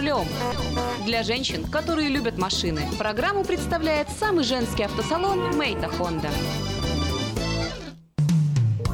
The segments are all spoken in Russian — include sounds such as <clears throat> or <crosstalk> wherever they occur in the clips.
рулем. Для женщин, которые любят машины, программу представляет самый женский автосалон «Мейта Хонда».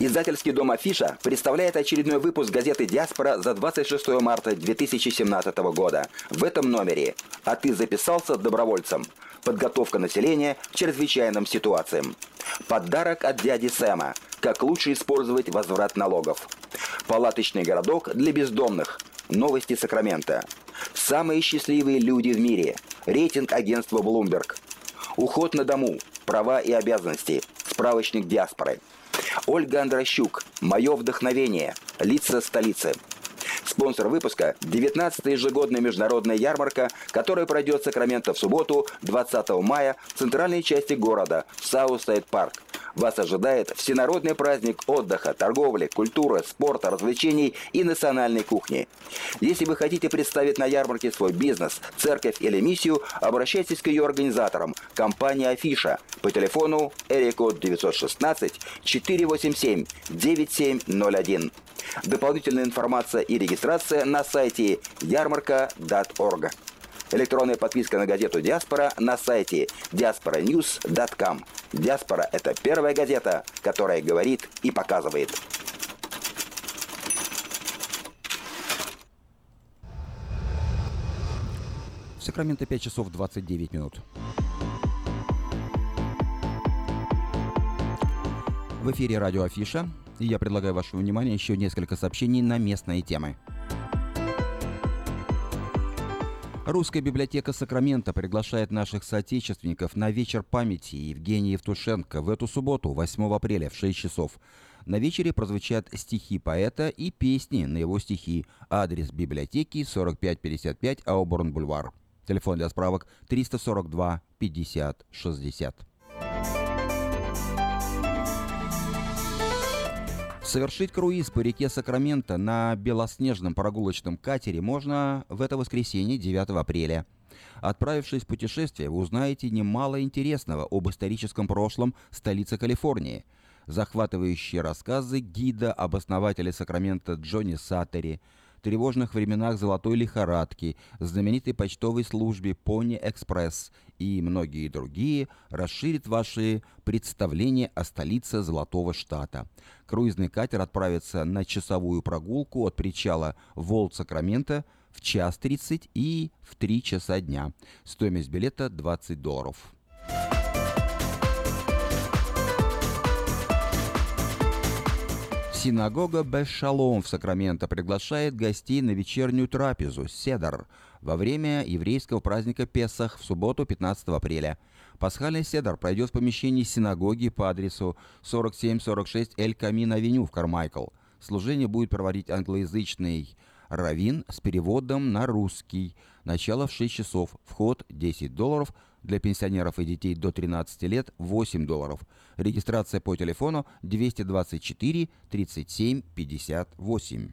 Издательский дом «Афиша» представляет очередной выпуск газеты «Диаспора» за 26 марта 2017 года. В этом номере «А ты записался добровольцем? Подготовка населения к чрезвычайным ситуациям». Подарок от дяди Сэма. Как лучше использовать возврат налогов. Палаточный городок для бездомных. Новости Сакрамента. Самые счастливые люди в мире. Рейтинг агентства Bloomberg. Уход на дому. Права и обязанности. Справочник диаспоры. Ольга Андрощук. Мое вдохновение. Лица столицы. Спонсор выпуска – 19-я ежегодная международная ярмарка, которая пройдет в Сакраменто в субботу, 20 мая, в центральной части города, в Southside Park. Вас ожидает всенародный праздник отдыха, торговли, культуры, спорта, развлечений и национальной кухни. Если вы хотите представить на ярмарке свой бизнес, церковь или миссию, обращайтесь к ее организаторам, компания Афиша, по телефону area code 916 487 9701. Дополнительная информация и регистрация на сайте ярмарка.орг. Электронная подписка на газету «Диаспора» на сайте diasporanews.com. «Диаспора» — это первая газета, которая говорит и показывает. Сакраменто 5 часов 29 минут. В эфире радио Афиша, и я предлагаю вашему вниманию еще несколько сообщений на местные темы. Русская библиотека Сакрамента приглашает наших соотечественников на вечер памяти Евгения Евтушенко в эту субботу, 8 апреля в 6 часов. На вечере прозвучат стихи поэта и песни на его стихи. Адрес библиотеки 4555 Ауборн-Бульвар. Телефон для справок 342 50 60. Совершить круиз по реке Сакраменто на белоснежном прогулочном катере можно в это воскресенье 9 апреля. Отправившись в путешествие, вы узнаете немало интересного об историческом прошлом столицы Калифорнии. Захватывающие рассказы гида об основателе Сакрамента Джонни Саттери – тревожных временах золотой лихорадки, знаменитой почтовой службе Пони Экспресс и многие другие расширит ваши представления о столице Золотого Штата. Круизный катер отправится на часовую прогулку от причала Волт-Сакраменто в час 30 и в 3 часа дня. Стоимость билета 20 долларов. Синагога Бешалом в Сакраменто приглашает гостей на вечернюю трапезу «Седар» во время еврейского праздника Песах в субботу 15 апреля. Пасхальный седар пройдет в помещении синагоги по адресу 4746 Эль Камин Авеню в Кармайкл. Служение будет проводить англоязычный равин с переводом на русский. Начало в 6 часов. Вход 10 долларов. Для пенсионеров и детей до 13 лет 8 долларов. Регистрация по телефону 224 37 58.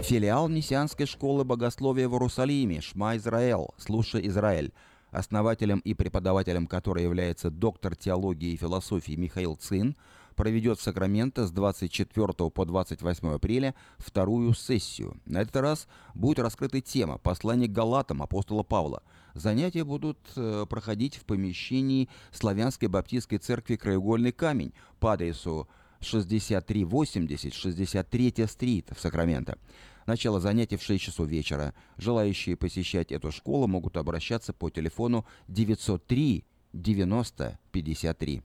Филиал Мессианской школы богословия в Иерусалиме «Шма Израэл», «Слушай Израиль», основателем и преподавателем которой является доктор теологии и философии Михаил Цин, проведет в Сакраменто с 24 по 28 апреля вторую сессию. На этот раз будет раскрыта тема «Послание к Галатам» апостола Павла. Занятия будут э, проходить в помещении Славянской Баптистской церкви «Краеугольный камень» по адресу 6380 63 стрит в Сакраменто. Начало занятий в 6 часов вечера. Желающие посещать эту школу могут обращаться по телефону 903 90 53.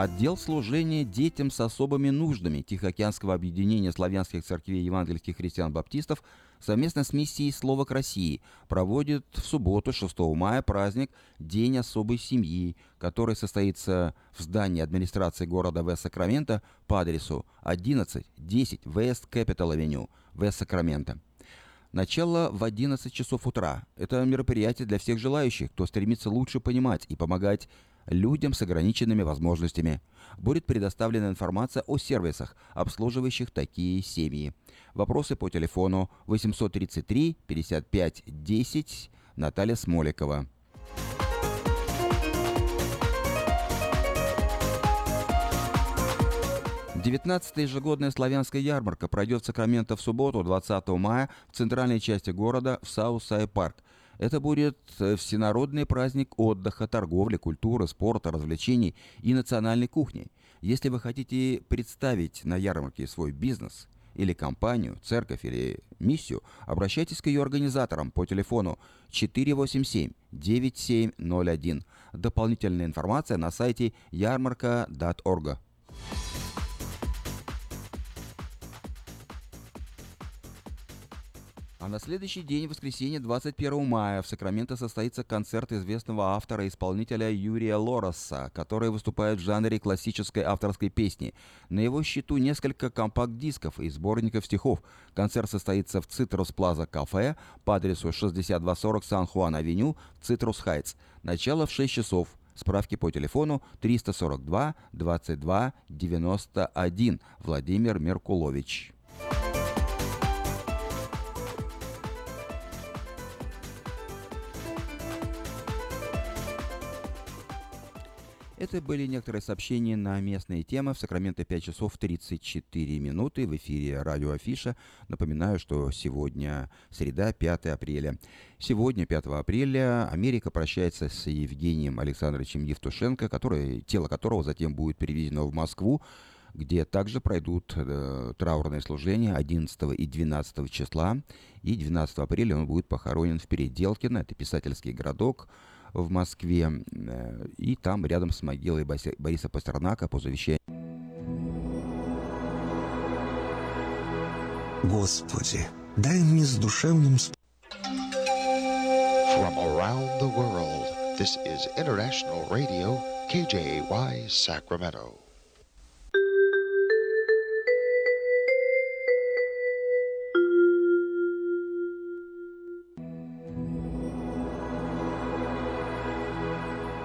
Отдел служения детям с особыми нуждами Тихоокеанского объединения славянских церквей евангельских христиан-баптистов совместно с миссией «Слово к России» проводит в субботу 6 мая праздник День особой семьи, который состоится в здании администрации города Вест-Сакраменто по адресу 1110 West Capital Avenue, Вест-Сакраменто. Начало в 11 часов утра. Это мероприятие для всех желающих, кто стремится лучше понимать и помогать людям с ограниченными возможностями. Будет предоставлена информация о сервисах, обслуживающих такие семьи. Вопросы по телефону 833 55 10 Наталья Смоликова. Девятнадцатая ежегодная славянская ярмарка пройдет в Сакраменто в субботу, 20 мая, в центральной части города, в Southside Park. Это будет э, всенародный праздник отдыха, торговли, культуры, спорта, развлечений и национальной кухни. Если вы хотите представить на ярмарке свой бизнес или компанию, церковь или миссию, обращайтесь к ее организаторам по телефону 487-9701. Дополнительная информация на сайте ярмарка.org. А на следующий день, воскресенье, 21 мая, в Сакраменто состоится концерт известного автора и исполнителя Юрия Лороса, который выступает в жанре классической авторской песни. На его счету несколько компакт-дисков и сборников стихов. Концерт состоится в Citrus Plaza Cafe по адресу 6240 San Juan Avenue, Citrus Heights. Начало в 6 часов. Справки по телефону 342 22 91. Владимир Меркулович. Это были некоторые сообщения на местные темы. В Сакраменто 5 часов 34 минуты. В эфире радио Афиша. Напоминаю, что сегодня среда, 5 апреля. Сегодня, 5 апреля, Америка прощается с Евгением Александровичем Евтушенко, который, тело которого затем будет перевезено в Москву где также пройдут э, траурные служения 11 и 12 числа. И 12 апреля он будет похоронен в Переделкино, это писательский городок, в Москве, э, и там рядом с могилой Бориса Пастернака по завещанию. Господи, дай мне с душевным From around the world, this is International Radio, KJY, Sacramento.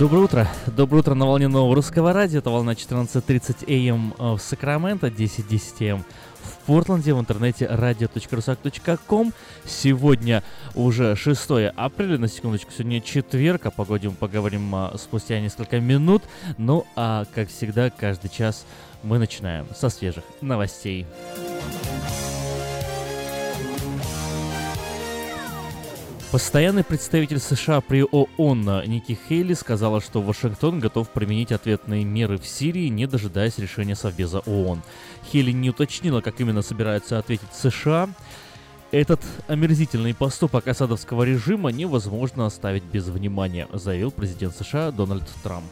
Доброе утро. Доброе утро на волне нового русского радио. Это волна 14.30 АМ э, в Сакраменто, 10.10 АМ в Портленде, в интернете radio.rusak.com. Сегодня уже 6 апреля, на секундочку, сегодня четверг, о погоде мы поговорим а, спустя несколько минут. Ну а, как всегда, каждый час мы начинаем со свежих новостей. Постоянный представитель США при ООН Ники Хейли сказала, что Вашингтон готов применить ответные меры в Сирии, не дожидаясь решения Совбеза ООН. Хейли не уточнила, как именно собираются ответить США. Этот омерзительный поступок осадовского режима невозможно оставить без внимания, заявил президент США Дональд Трамп.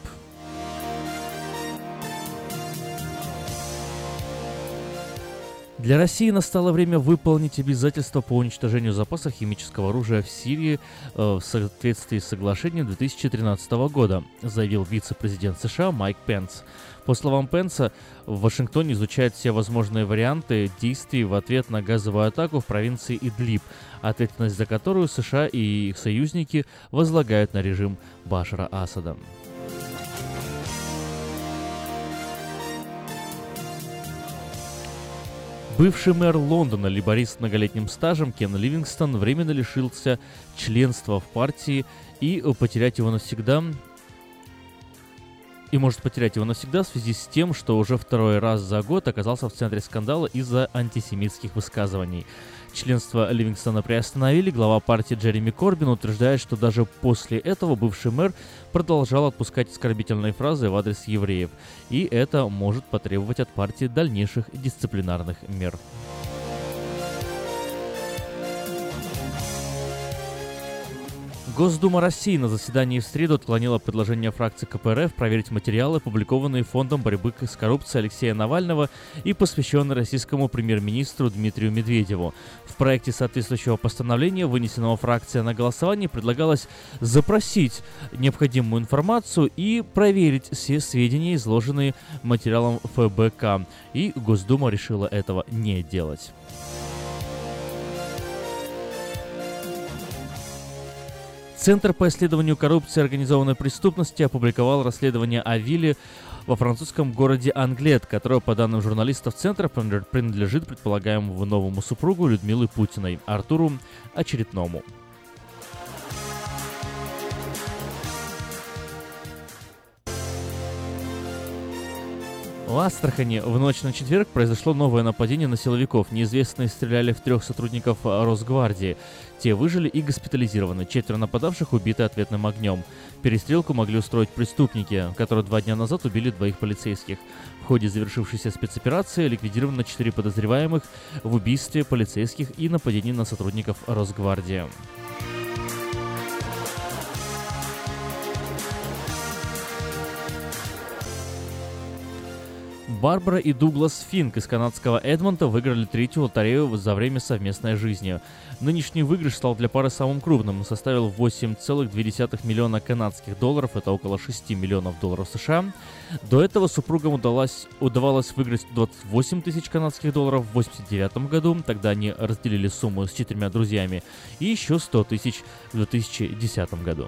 Для России настало время выполнить обязательства по уничтожению запасов химического оружия в Сирии э, в соответствии с соглашением 2013 года, заявил вице-президент США Майк Пенс. По словам Пенса, в Вашингтоне изучают все возможные варианты действий в ответ на газовую атаку в провинции Идлиб, ответственность за которую США и их союзники возлагают на режим Башара Асада. Бывший мэр Лондона, либорист с многолетним стажем Кен Ливингстон временно лишился членства в партии и потерять его навсегда и может потерять его навсегда в связи с тем, что уже второй раз за год оказался в центре скандала из-за антисемитских высказываний. Членство Ливингстона приостановили. Глава партии Джереми Корбин утверждает, что даже после этого бывший мэр продолжал отпускать оскорбительные фразы в адрес евреев. И это может потребовать от партии дальнейших дисциплинарных мер. Госдума России на заседании в среду отклонила предложение фракции КПРФ проверить материалы, опубликованные Фондом борьбы с коррупцией Алексея Навального и посвященные российскому премьер-министру Дмитрию Медведеву. Проекте соответствующего постановления, вынесенного фракцией на голосование, предлагалось запросить необходимую информацию и проверить все сведения, изложенные материалом ФБК. И Госдума решила этого не делать. Центр по исследованию коррупции и организованной преступности опубликовал расследование о вилле во французском городе Англет, которое, по данным журналистов Центра, принадлежит предполагаемому новому супругу Людмилы Путиной, Артуру Очередному. В Астрахани в ночь на четверг произошло новое нападение на силовиков. Неизвестные стреляли в трех сотрудников Росгвардии. Те выжили и госпитализированы. Четверо нападавших убиты ответным огнем. Перестрелку могли устроить преступники, которые два дня назад убили двоих полицейских. В ходе завершившейся спецоперации ликвидировано четыре подозреваемых в убийстве полицейских и нападении на сотрудников Росгвардии. Барбара и Дуглас Финк из канадского Эдмонта выиграли третью лотерею за время совместной жизни. Нынешний выигрыш стал для пары самым крупным и составил 8,2 миллиона канадских долларов, это около 6 миллионов долларов США. До этого супругам удалось, удавалось выиграть 28 тысяч канадских долларов в 1989 году, тогда они разделили сумму с четырьмя друзьями, и еще 100 тысяч в 2010 году.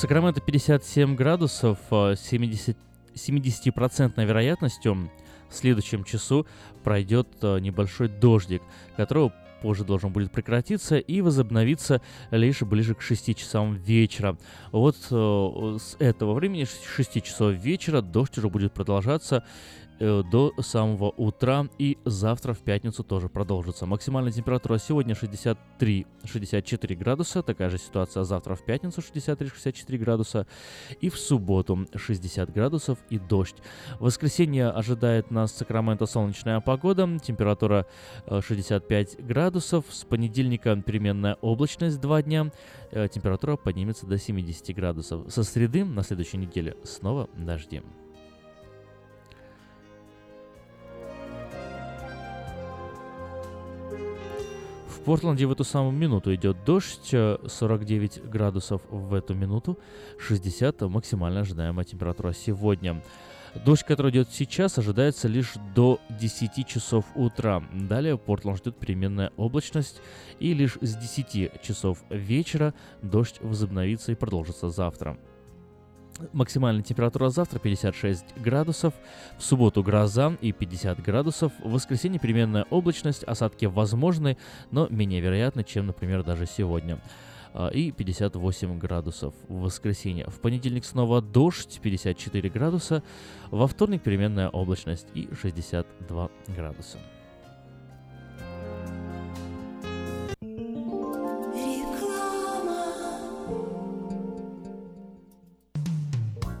Сакраменто 57 градусов, 70, 70% вероятностью в следующем часу пройдет небольшой дождик, которого позже должен будет прекратиться и возобновиться лишь ближе к 6 часам вечера. Вот с этого времени, 6 часов вечера, дождь уже будет продолжаться Э, до самого утра и завтра в пятницу тоже продолжится. Максимальная температура сегодня 63-64 градуса, такая же ситуация завтра в пятницу 63-64 градуса и в субботу 60 градусов и дождь. В воскресенье ожидает нас Сакраменто солнечная погода, температура 65 э, градусов, с понедельника переменная облачность 2 дня, э, температура поднимется до 70 градусов. Со среды на следующей неделе снова дожди. Портленде в эту самую минуту идет дождь, 49 э, градусов в эту минуту, 60 максимально ожидаемая температура сегодня. Дождь, который идет сейчас, ожидается лишь до 10 часов утра. Далее Портленд ждет переменная облачность, и лишь с 10 часов вечера дождь возобновится и продолжится завтра. Максимальная температура завтра 56 градусов, в субботу гроза и 50 градусов, в воскресенье переменная облачность, осадки возможны, но менее вероятны, чем, например, даже сегодня а, и 58 градусов в воскресенье. В понедельник снова дождь, 54 градуса, во вторник переменная облачность и 62 градуса.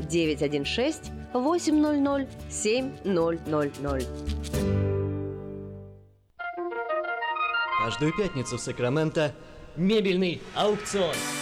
916 800 7000. Каждую пятницу в Сакраменто мебельный аукцион –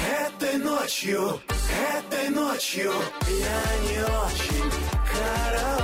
Этой ночью, этой ночью я не очень караочен.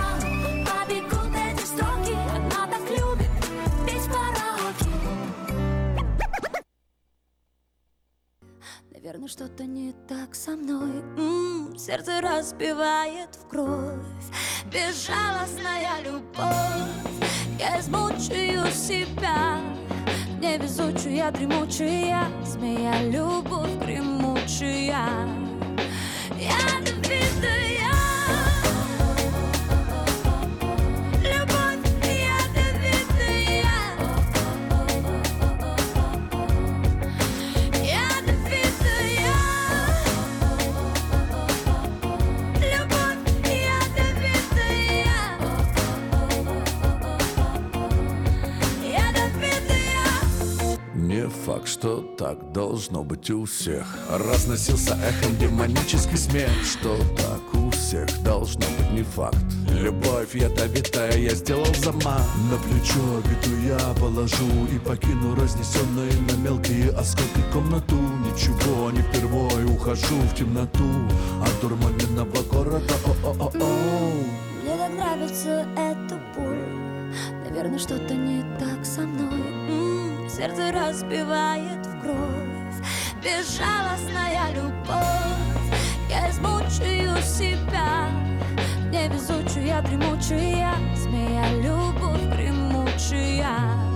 Наверное, что-то не так со мной. М-м, Сердце разбивает в кровь. Безжалостная любовь. Я измучаю себя. Невезучая, дремучая. Змея, любовь гремучая Ядовитая Любовь факт, что так должно быть у всех. Разносился эхом демонический смех. Что так у всех должно быть не факт. Любовь ядовитая я сделал замах. На плечо обиду я положу И покину разнесенные на мелкие осколки комнату. Ничего, не впервой ухожу в темноту. От дурманенного города О-о-о-о. Мне так нравится эта боль Наверное, что-то не так со мной Сердце разбивает в кровь. Безжалостная любовь. Я измучаю себя. Невезучая, дремучая. Змея, любовь гремучая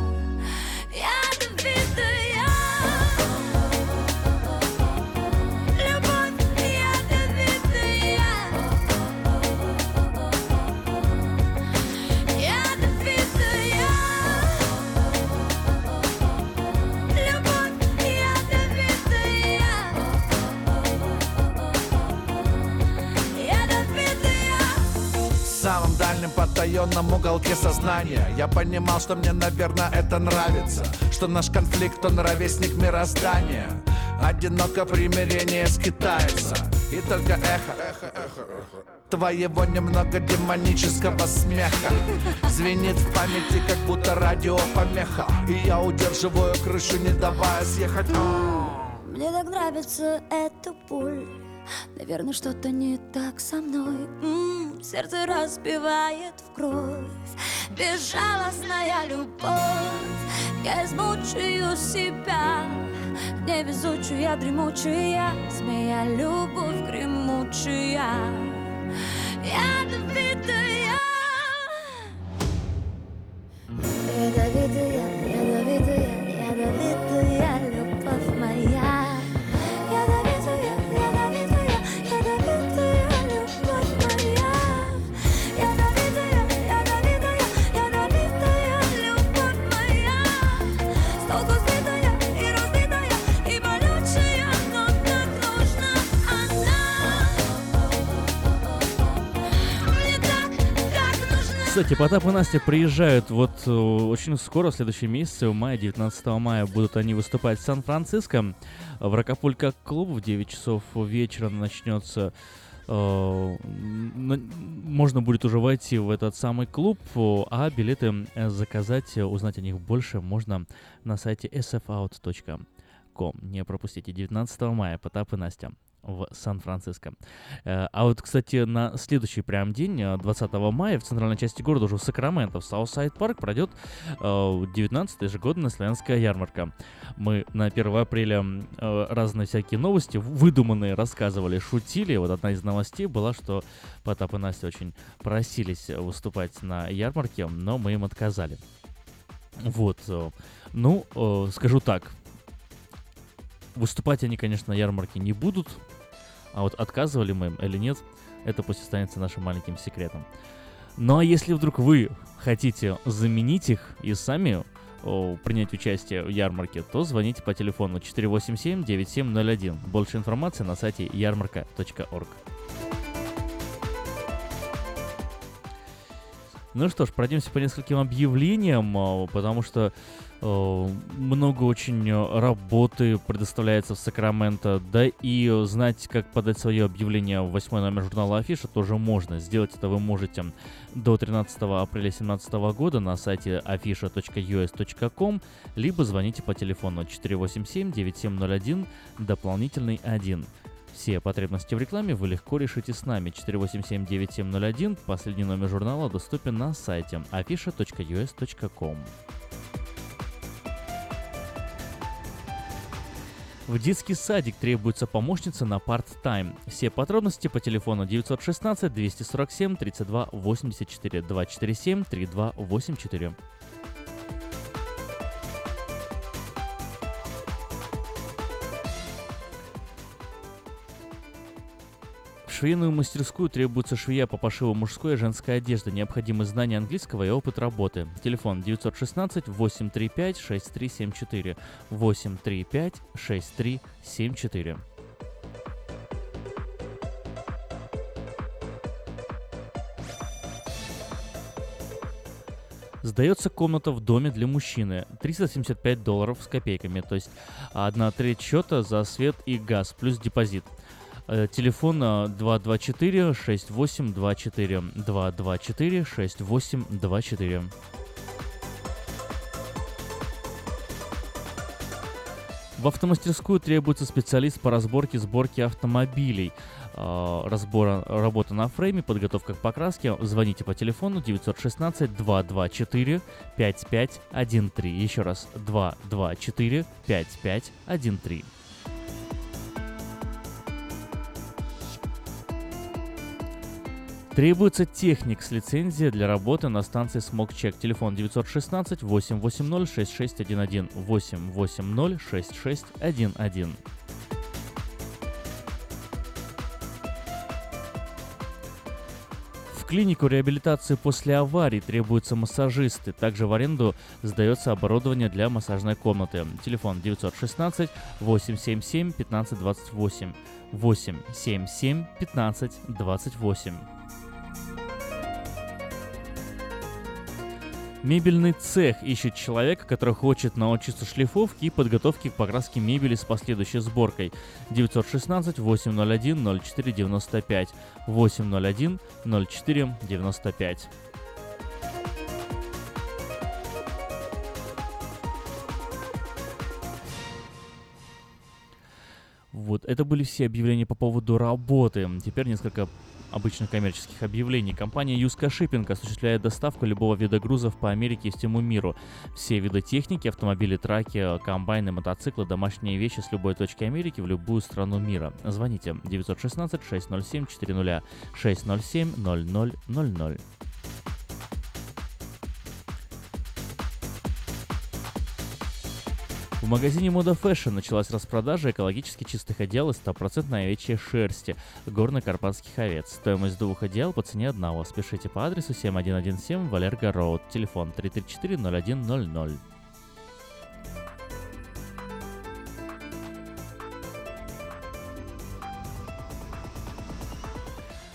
потаенном уголке сознания. Я понимал, что мне, наверное, это нравится Что наш конфликт, он ровесник мироздания. Одиноко примирение скитается И только эхо Твоего немного демонического смеха Звенит в памяти, как будто радиопомеха И я удерживаю крышу, не давая съехать. Мне так нравится эта боль Наверное, что-то не так со мной. М, Сердце разбивает в кровь. Безжалостная любовь. Я измучаю себя. Невезучая, дремучая Змея, любовь гремучая. Ядовитая Ядовитая, ядовитая, ядовитая Кстати, Потап и Настя приезжают вот э, очень скоро, в следующем месяце, в мае, 19 мая, будут они выступать в Сан-Франциско. В Ракапулька клуб в 9 часов вечера начнется э, можно будет уже войти в этот самый клуб, о, а билеты э, заказать, э, узнать о них больше можно на сайте sfout.com. Не пропустите, 19 мая Потап и Настя в Сан-Франциско. Э, А вот, кстати, на следующий прям день, э, 20 мая, в центральной части города, уже в Сакраменто, в Southside Park, пройдет 19-я ежегодная славянская ярмарка. Мы на 1 апреля э, разные всякие новости, выдуманные, рассказывали, шутили. Вот одна из новостей была, что Потап и Настя очень просились выступать на ярмарке, но мы им отказали. Вот. э, Ну, э, скажу так. Выступать они, конечно, на ярмарке не будут, а вот отказывали мы им или нет, это пусть останется нашим маленьким секретом. Ну а если вдруг вы хотите заменить их и сами принять участие в ярмарке, то звоните по телефону 487-9701. Больше информации на сайте ярмарка.орг. Ну что ж, пройдемся по нескольким объявлениям, а, потому что много очень э, работы предоставляется в Сакраменто, да и э, знать, как подать свое объявление в восьмой номер журнала Афиша тоже можно. Сделать это вы можете до 13 апреля 2017 года на сайте afisha.us.com, либо звоните по телефону 487-9701, дополнительный 1. Все потребности в рекламе вы легко решите с нами. 487-9701, последний номер журнала доступен на сайте afisha.us.com. В детский садик требуется помощница на парт-тайм. Все подробности по телефону 916 247 32 84 247 32 84. Швейную мастерскую требуется швея по пошиву мужской и женской одежды. Необходимы знания английского и опыт работы. Телефон 916 835 6374 835 6374. Сдается комната в доме для мужчины. 375 долларов с копейками, то есть одна треть счета за свет и газ, плюс депозит. Э, Телефон э, 224-6824. 224-6824. В автомастерскую требуется специалист по разборке сборке автомобилей. Э, Разбора, работа на фрейме, подготовка к покраске. Звоните по телефону 916 224 5513. Еще раз 224 5513. Требуется техник с лицензией для работы на станции SmokeCheck. Телефон 916 880 6611 880 6611. В клинику реабилитации после аварий требуются массажисты. Также в аренду сдается оборудование для массажной комнаты. Телефон 916 877 1528 877 1528. Мебельный цех ищет человека, который хочет научиться шлифовке и подготовке к покраске мебели с последующей сборкой. 916 801 0495 801 0495. Вот, это были все объявления по поводу работы. Теперь несколько обычных коммерческих объявлений. Компания Юска Шиппинг осуществляет доставку любого вида грузов по Америке и всему миру. Все виды техники, автомобили, траки, комбайны, мотоциклы, домашние вещи с любой точки Америки в любую страну мира. Звоните 916 607 400 607 0000. В магазине Мода Fashion началась распродажа экологически чистых одеял из 100% овечьей шерсти горно-карпатских овец. Стоимость двух одеял по цене одного. Спешите по адресу 7117 Валерго Роуд. Телефон 334-0100.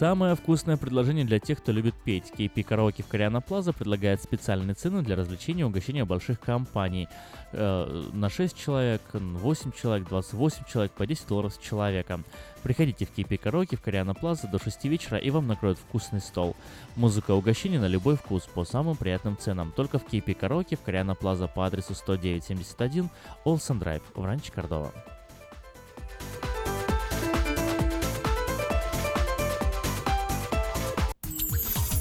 Самое вкусное предложение для тех, кто любит петь. KP Караоке в Кориана Плаза предлагает специальные цены для развлечения и угощения больших компаний. Э, на 6 человек, 8 человек, 28 человек, по 10 долларов с человека. Приходите в KP Караоке в Кориана Плаза до 6 вечера и вам накроют вкусный стол. Музыка и угощение на любой вкус по самым приятным ценам. Только в KP Караоке в Кориана Плаза по адресу 10971 Олсен Драйв в Ранче Кордова.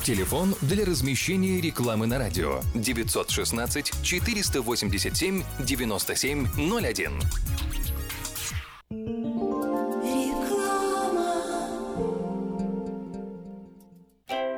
Телефон для размещения рекламы на радио 916 487 9701.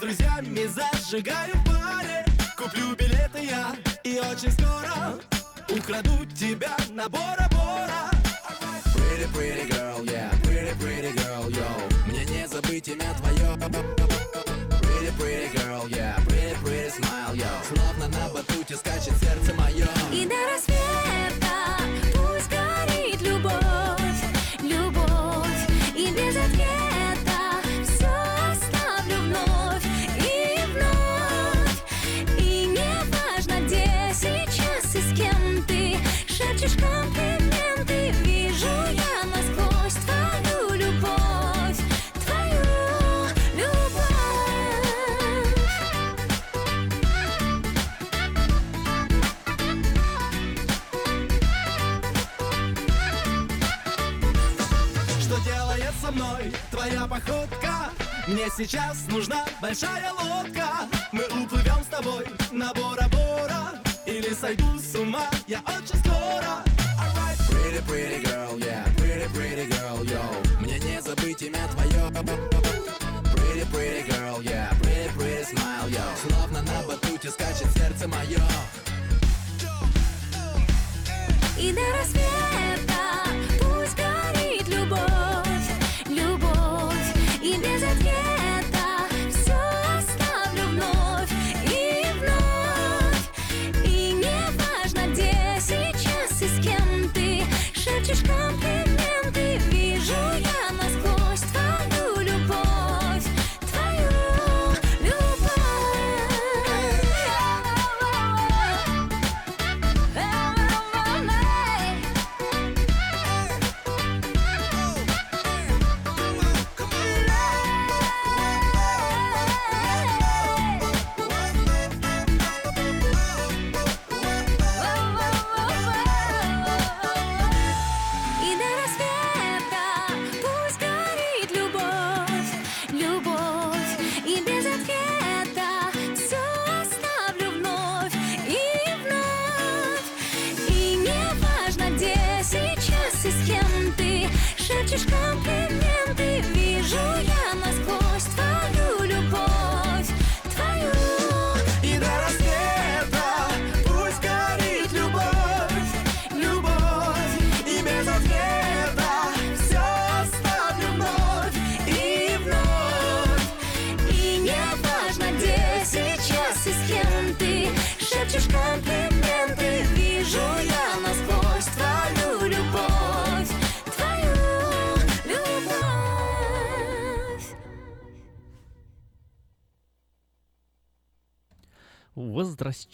Друзьями зажигаем в баре. Куплю билеты я и очень скоро Украду тебя на Бора-Бора. Pretty, pretty girl, yeah, pretty, pretty girl, yo. Мне не забыть имя твое сейчас нужна большая лодка. Мы уплывем с тобой на Бора-Бора Или сойду с ума я очень скоро. Pretty, pretty girl, yeah, pretty, pretty girl, yo. Мне не забыть имя твое. Pretty, pretty girl, yeah, pretty, pretty smile, yo. Словно на батуте скачет сердце мое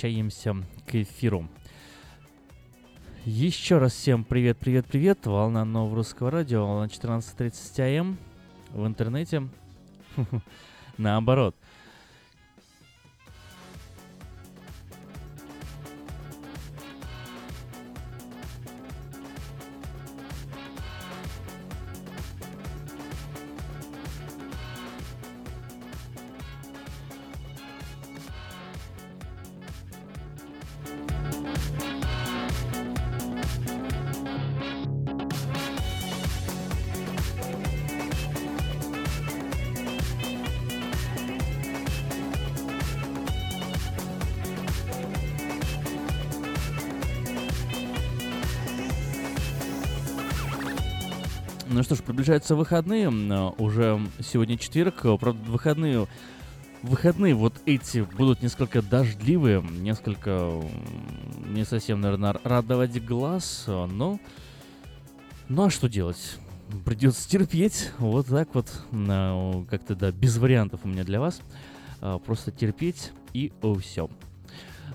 Возвращаемся к эфиру. Еще раз всем привет, привет, привет. Волна нового русского радио, волна 14.30 АМ в интернете. <laughs> Наоборот. Приближаются выходные. а, Уже сегодня четверг. а, Правда, выходные... Выходные вот эти будут несколько дождливые, несколько не совсем, наверное, радовать глаз, а, но... Ну а что делать? Придется терпеть, вот так вот, как-то, да, без вариантов у меня для вас. Просто терпеть и все.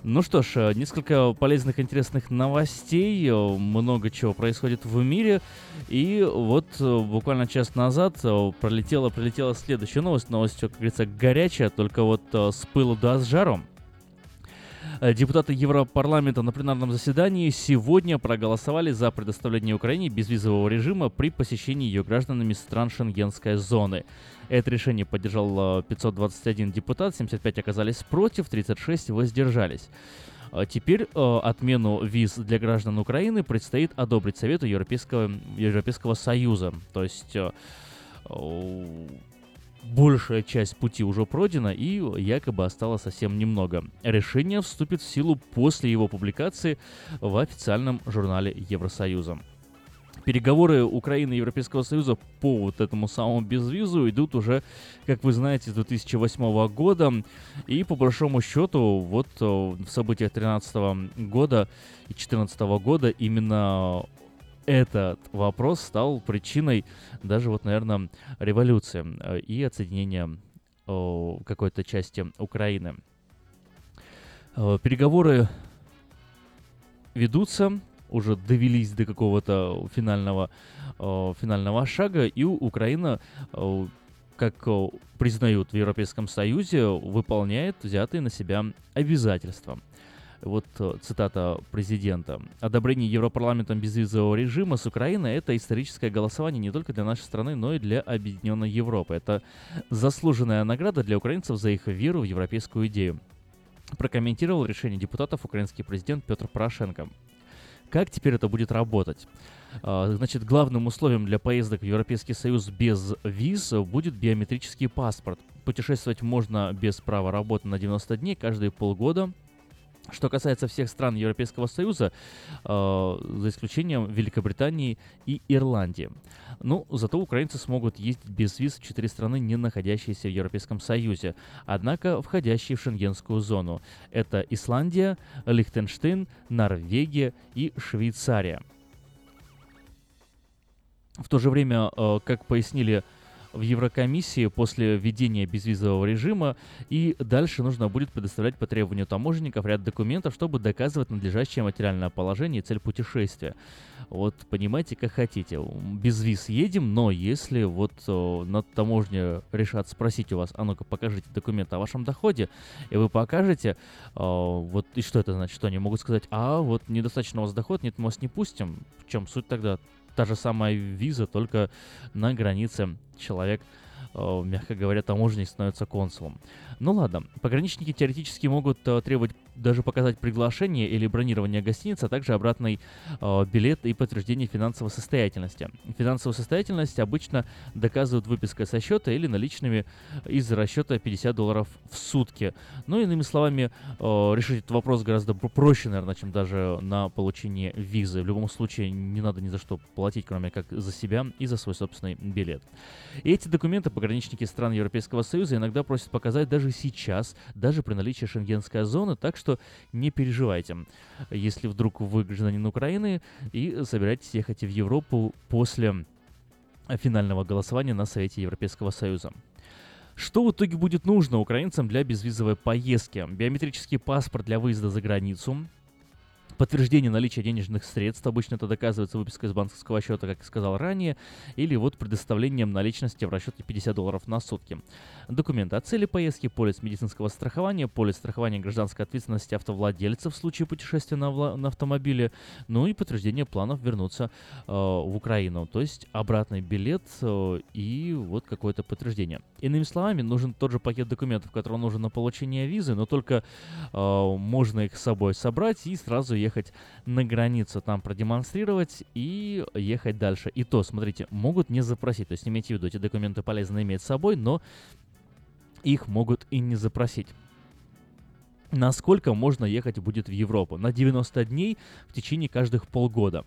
Ну что ж, э, несколько полезных, интересных новостей, э, много чего происходит в мире. И вот э, буквально час назад пролетела, прилетела следующая новость. Новость, как говорится, горячая, только вот с пылу да с жаром. Э, Депутаты Европарламента на пленарном заседании сегодня проголосовали за предоставление Украине безвизового режима при посещении ее гражданами стран Шенгенской зоны. Это решение поддержал э, 521 депутат, 75 оказались против, 36 воздержались. А Теперь э, отмену виз для граждан Украины предстоит одобрить Совету Европейского, Европейского Союза. То есть э, э, большая часть пути уже пройдена и якобы осталось совсем немного. Решение вступит в силу после его публикации в официальном журнале Евросоюза. Переговоры Украины и Европейского Союза по вот этому самому безвизу идут уже, как вы знаете, с 2008 года. И по большому счету, вот э, в событиях 2013 года и 2014 года именно этот вопрос стал причиной даже вот, наверное, революции э, и отсоединения какой-то части Украины. Э, Переговоры ведутся, уже довелись до какого-то финального, финального шага, и Украина, как признают в Европейском Союзе, выполняет взятые на себя обязательства. Вот э, цитата президента. «Одобрение Европарламентом безвизового режима с Украиной – это историческое голосование не только для нашей страны, но и для Объединенной Европы. Это заслуженная награда для украинцев за их веру в европейскую идею», прокомментировал решение депутатов украинский президент Петр Порошенко. Как теперь это будет работать? А, Значит, главным условием для поездок в Европейский Союз без виз будет биометрический паспорт. Путешествовать можно без права работы на 90 дней каждые полгода. Что касается всех стран Европейского Союза, э, за исключением Великобритании и Ирландии. Ну, зато украинцы смогут ездить без виз в четыре страны, не находящиеся в Европейском Союзе, однако входящие в шенгенскую зону. Это Исландия, Лихтенштейн, Норвегия и Швейцария. В то же время, э, как пояснили в Еврокомиссии после введения безвизового режима, и дальше нужно будет предоставлять по требованию таможенников ряд документов, чтобы доказывать надлежащее материальное положение и цель путешествия. Вот понимаете, как хотите. Без виз едем, но если вот э, на таможне решат спросить у вас, а ну-ка покажите документы о вашем доходе, и вы покажете, э, вот и что это значит, что они могут сказать, а вот недостаточно у вас доход, нет, мы вас не пустим. В чем суть тогда? Та же самая виза, только на границе человек мягко говоря, таможенник становится консулом. Ну ладно, пограничники теоретически могут э, требовать даже показать приглашение или бронирование гостиницы, а также обратный э, билет и подтверждение финансовой состоятельности. Финансовую состоятельность обычно доказывают выпиской со счета или наличными из расчета 50 долларов в сутки. Ну, иными словами, э, решить этот вопрос гораздо проще, наверное, чем даже на получение визы. В любом случае, не надо ни за что платить, кроме как за себя и за свой собственный билет. И эти документы пограничники стран Европейского Союза иногда просят показать даже сейчас, даже при наличии шенгенской зоны, так что не переживайте, если вдруг вы гражданин Украины и собираетесь ехать в Европу после финального голосования на Совете Европейского Союза. Что в итоге будет нужно украинцам для безвизовой поездки? Биометрический паспорт для выезда за границу, подтверждение наличия денежных средств, обычно это доказывается выпиской из банковского счета, как я сказал ранее, или вот предоставлением наличности в расчете 50 долларов на сутки. Документы о цели поездки, полис медицинского страхования, полис страхования гражданской ответственности автовладельца в случае путешествия на, вла- на автомобиле, ну и подтверждение планов вернуться э, в Украину, то есть обратный билет э, и вот какое-то подтверждение. Иными словами, нужен тот же пакет документов, который нужен на получение визы, но только э, можно их с собой собрать и сразу ехать на границу, там продемонстрировать и ехать дальше. И то, смотрите, могут не запросить, то есть имейте в виду, эти документы полезно иметь с собой, но их могут и не запросить. Насколько можно ехать будет в Европу? На 90 дней в течение каждых полгода.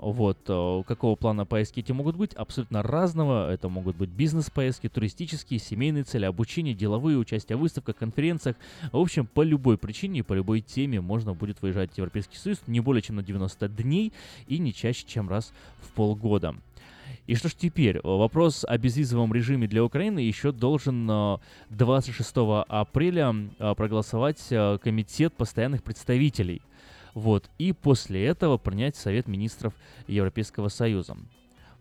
Вот, э, какого плана поездки эти могут быть? Абсолютно разного. Это могут быть бизнес-поездки, туристические, семейные цели, обучение, деловые, участие в выставках, конференциях. В общем, по любой причине, по любой теме можно будет выезжать в Европейский Союз не более чем на 90 дней и не чаще, чем раз в полгода. И что ж теперь? Вопрос о безвизовом режиме для Украины еще должен э, 26 апреля э, проголосовать э, Комитет постоянных представителей. Вот. И после этого принять Совет министров Европейского Союза.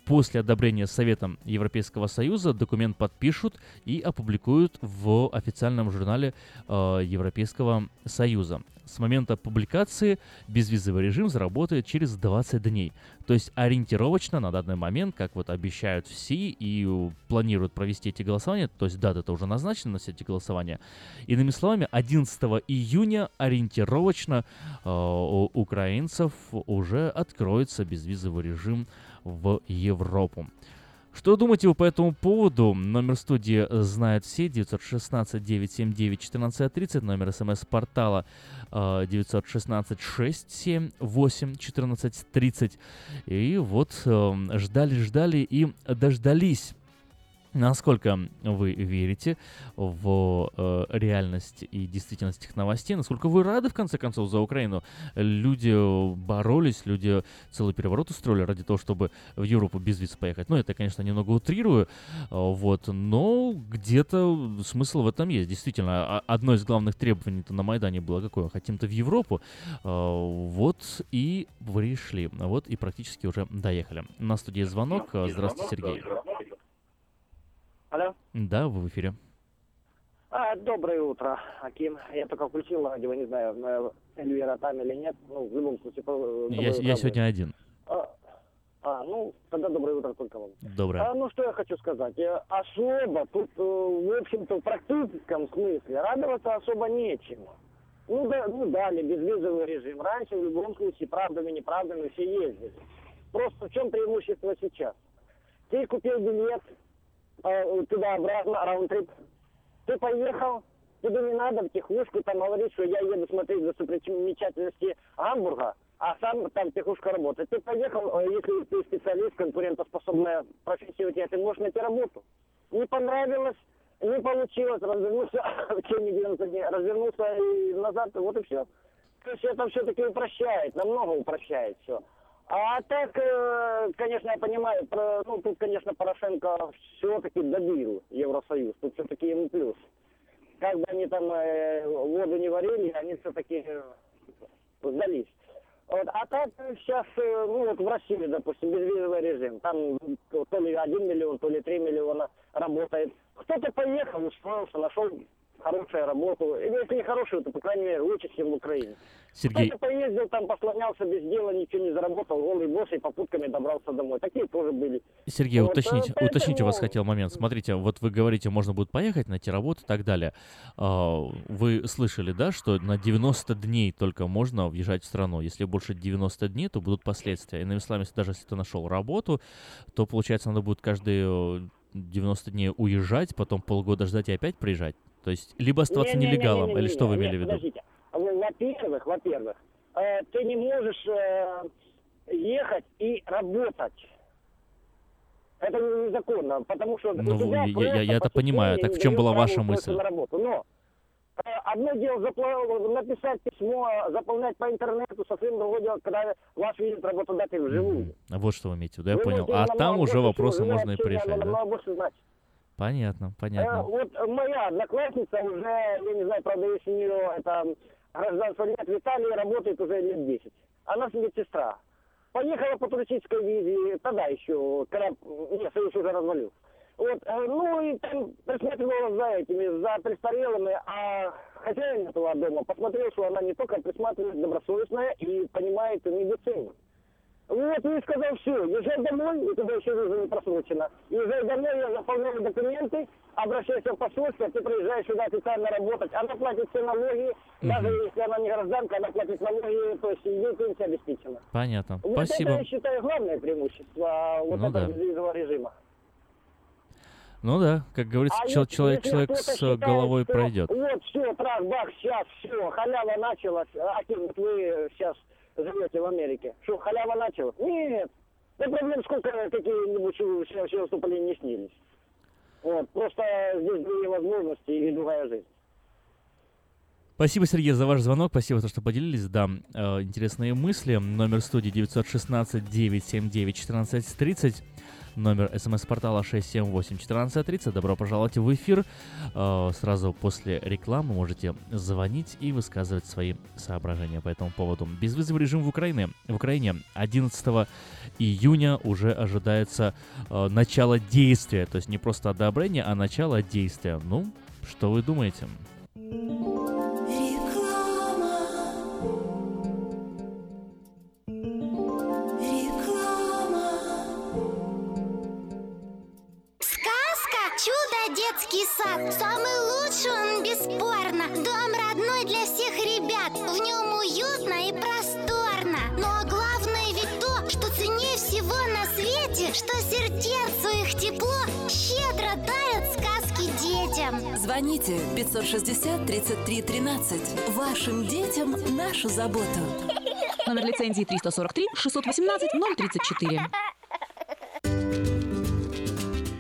После одобрения Советом Европейского Союза документ подпишут и опубликуют в официальном журнале э, Европейского Союза. С момента публикации безвизовый режим заработает через 20 дней. То есть ориентировочно на данный момент, как вот обещают все и э, планируют провести эти голосования, то есть дата-то уже назначена на все эти голосования. Иными словами, 11 июня ориентировочно э, у украинцев уже откроется безвизовый режим в Европу. Что думаете вы по этому поводу? Номер студии знают все. 916-979-1430. Номер смс-портала э, 916-678-1430. И вот ждали-ждали и дождались. Насколько вы верите в э, реальность и действительность этих новостей? Насколько вы рады, в конце концов, за Украину? Люди боролись, люди целый переворот устроили ради того, чтобы в Европу без виз поехать. Ну, это, конечно, немного утрирую, вот, но где-то смысл в этом есть. Действительно, одно из главных требований-то на Майдане было какое? Хотим-то в Европу. Вот и пришли. Вот и практически уже доехали. На студии звонок. Здравствуйте, Сергей. Алло? Да, вы в эфире. А, доброе утро, Аким. Я только включил радио, не знаю, Эльвира там или нет. Ну, в любом случае... Я, я сегодня один. А, а, ну, тогда доброе утро только вам. Доброе. А, ну, что я хочу сказать. Особо тут, в общем-то, в практическом смысле радоваться особо нечему. Ну, да, ну, дали безвизовый режим. Раньше, в любом случае, правдами, неправдами все ездили. Просто в чем преимущество сейчас? Ты купил билет, туда-обратно, раунд-трип. Ты поехал, тебе не надо в тихушку там говорить, что я еду смотреть достопримечательности Гамбурга, а сам там тихушка работает. Ты поехал, если ты специалист, конкурентоспособная профессия у тебя, ты можешь найти работу. Не понравилось, не получилось, развернулся <laughs> в течение 90 дней, развернулся и назад, вот и все. То есть это все-таки упрощает, намного упрощает все. А так, конечно, я понимаю, ну, тут, конечно, Порошенко все-таки добил Евросоюз. Тут все-таки ему плюс. Как бы они там э, воду не варили, они все-таки сдались. Вот. А так сейчас, ну вот в России, допустим, безвизовый режим. Там то ли 1 миллион, то ли 3 миллиона работает. Кто-то поехал, устроился, нашел хорошая работа. Если не хорошая, то, по крайней мере, лучше, чем в Украине. Сергей, Кто-то поездил, там послонялся без дела, ничего не заработал, голый босс и попутками добрался домой. Такие тоже были. Сергей, Вот, уточнить, э, уточнить у вас поэтому- хотел момент. Смотрите, вот вы говорите, можно будет поехать, найти работу и так далее. А, Вы слышали, да, что на 90 дней только можно въезжать в страну. Если больше 90 дней, то будут последствия. Иными словами, если даже если ты нашел работу, то, получается, надо будет каждые э, 90 дней уезжать, потом полгода ждать и опять приезжать. То есть, либо оставаться Не-не-не-не-не-не, нелегалом, или что вы имели в виду? Подождите. Во- Во-первых, во-первых, э, ты не можешь э, ехать и работать. Это незаконно, потому что Ну, я- я- я это по понимаю. Так в не чем была ваша мысль? на работу. Но э, одно дело запла- написать письмо, заполнять по интернету, совсем другое дело, когда вас видит работодатель вживую. А Вот что вы имеете в виду, я Вы понял. А там уже вопросы можно и порешать, да? больше знать. Понятно, Э, понятно. вот моя одноклассница уже, я не знаю, правда, если у нее это гражданство нет, в Италии работает уже лет 10. Она медсестра. Поехала по туристической визе, тогда еще, когда нет, Союз уже развалил. Вот, э, ну и там присматривала за этими, за престарелыми, а хозяин этого дома посмотрел, что она не только присматривает добросовестная и понимает медицину. Вот, и сказал, все, езжай домой, и тогда еще виза не просрочена. Езжай домой, я заполняю документы, обращайся в посольство, ты приезжаешь сюда официально работать. Она платит все налоги, даже если она не гражданка, она платит налоги, то есть ей пенсия обеспечена. Понятно. Вот Спасибо. это, я считаю, главное преимущество вот Ну этого да. безвизового режима. Ну да, как говорится, А чел- если- человек, человек с считает, головой что пройдет. Вот, все, трах, бах, сейчас, все, халява началась. А вы сейчас живете в Америке? Что, халява началась? Нет. Да проблем сколько какие-нибудь выступления не снились. Вот, просто здесь другие возможности и другая жизнь. Спасибо, Сергей, за ваш звонок. Спасибо, за то, что поделились. Да, э, интересные мысли. Номер студии 916-979-1430. Номер смс-портала 678-1430. Добро пожаловать в эфир. Э, сразу после рекламы можете звонить и высказывать свои соображения по этому поводу. Безвизовый режим в Украине. В Украине 11 июня уже ожидается э, начало действия. То есть не просто одобрение, а начало действия. Ну, что вы думаете? «Чудо детский сад» Самый лучший он бесспорно Дом родной для всех ребят В нем уютно и просторно Но главное ведь то, что ценнее всего на свете Что сердцу их тепло Щедро дарят сказки детям Звоните 560 33 13. Вашим детям нашу заботу. Номер лицензии 343 618 034.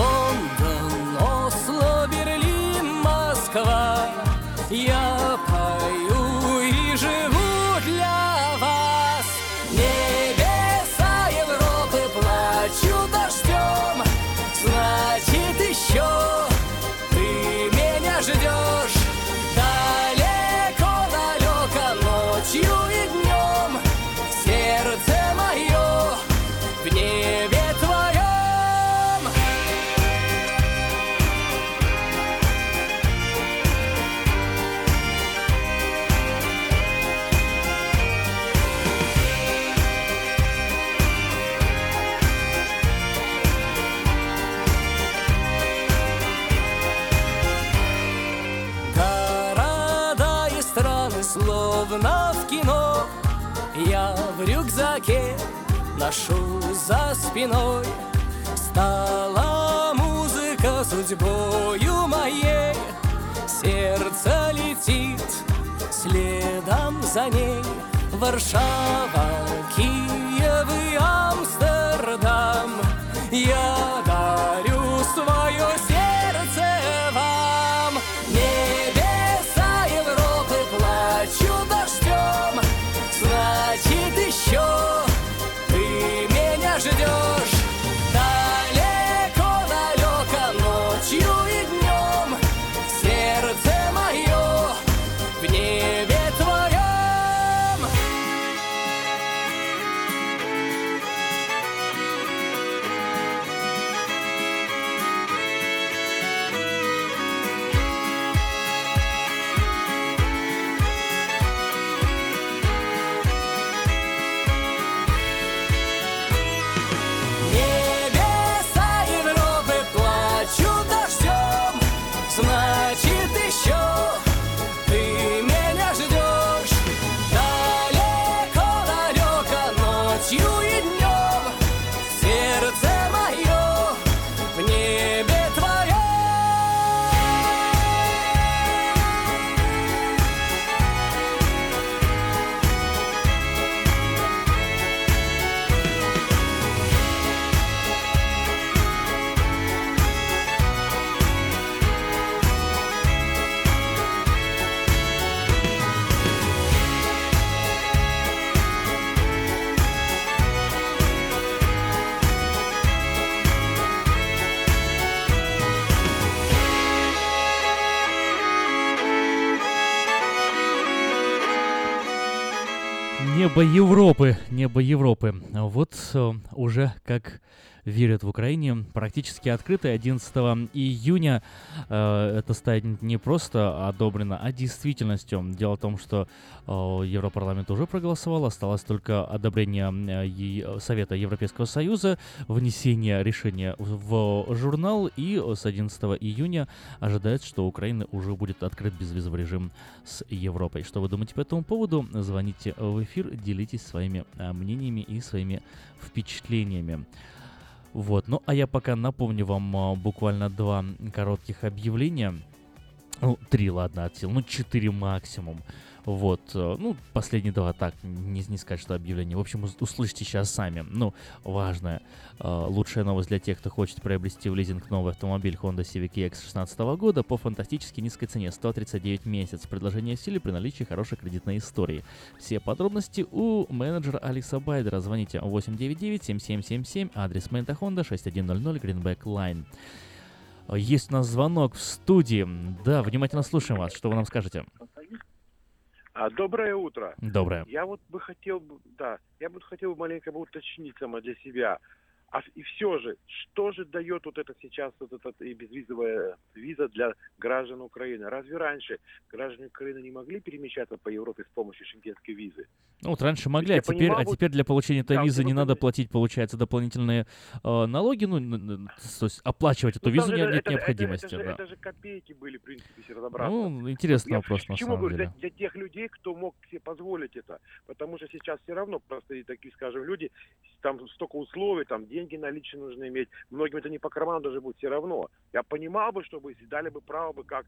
Лондон, Осло, Берлин, Москва. Я рюкзаке ношу за спиной. Стала музыка судьбою моей. Сердце летит следом за ней. Варшава, Киев и Амстердам. Я Небо Европы, небо Европы. Вот э, уже как верят в Украине практически открыто. 11 июня э, это станет не просто одобрено, а действительностью. Дело в том, что э, Европарламент уже проголосовал, осталось только одобрение э, Совета Европейского Союза, внесение решения в журнал, и с 11 июня ожидается, что Украина уже будет открыт безвизовый режим с Европой. Что вы думаете по этому поводу? Звоните в эфир, делитесь своими мнениями и своими впечатлениями. Вот, ну а я пока напомню вам а, буквально два коротких объявления. Ну, три, ладно, от сил, ну, четыре максимум. Вот, э, ну, последние два так, не, не сказать, что объявление. В общем, услышите сейчас сами. Ну, важная, э, лучшая новость для тех, кто хочет приобрести в лизинг новый автомобиль Honda Civic EX 2016 года по фантастически низкой цене 139 месяц. Предложение в силе при наличии хорошей кредитной истории. Все подробности у менеджера Алекса Байдера. Звоните 899-7777, адрес Мента Honda 6100 Greenback Line. Есть у нас звонок в студии. Да, внимательно слушаем вас. Что вы нам скажете? А, доброе утро. Доброе. Я вот бы хотел, да, я бы хотел маленько бы уточнить сама для себя. А и все же, что же дает вот это сейчас, вот эта и безвизовая виза для граждан Украины? Разве раньше граждане Украины не могли перемещаться по Европе с помощью шенгенской визы? Ну, вот раньше могли, а теперь, понимал, а теперь для получения этой да, визы не надо платить, получается, дополнительные э, налоги, ну, то есть оплачивать эту ну, визу нет, нет это, необходимости. Это, это, да. это же копейки были, в принципе, если разобраться. Ну, интересный Я вопрос, на самом говорю? деле. Для, для тех людей, кто мог себе позволить это. Потому что сейчас все равно просто такие, скажем, люди, там столько условий, там деньги наличные нужны иметь. Многим это не по карману даже будет все равно. Я понимал бы, чтобы дали бы право бы как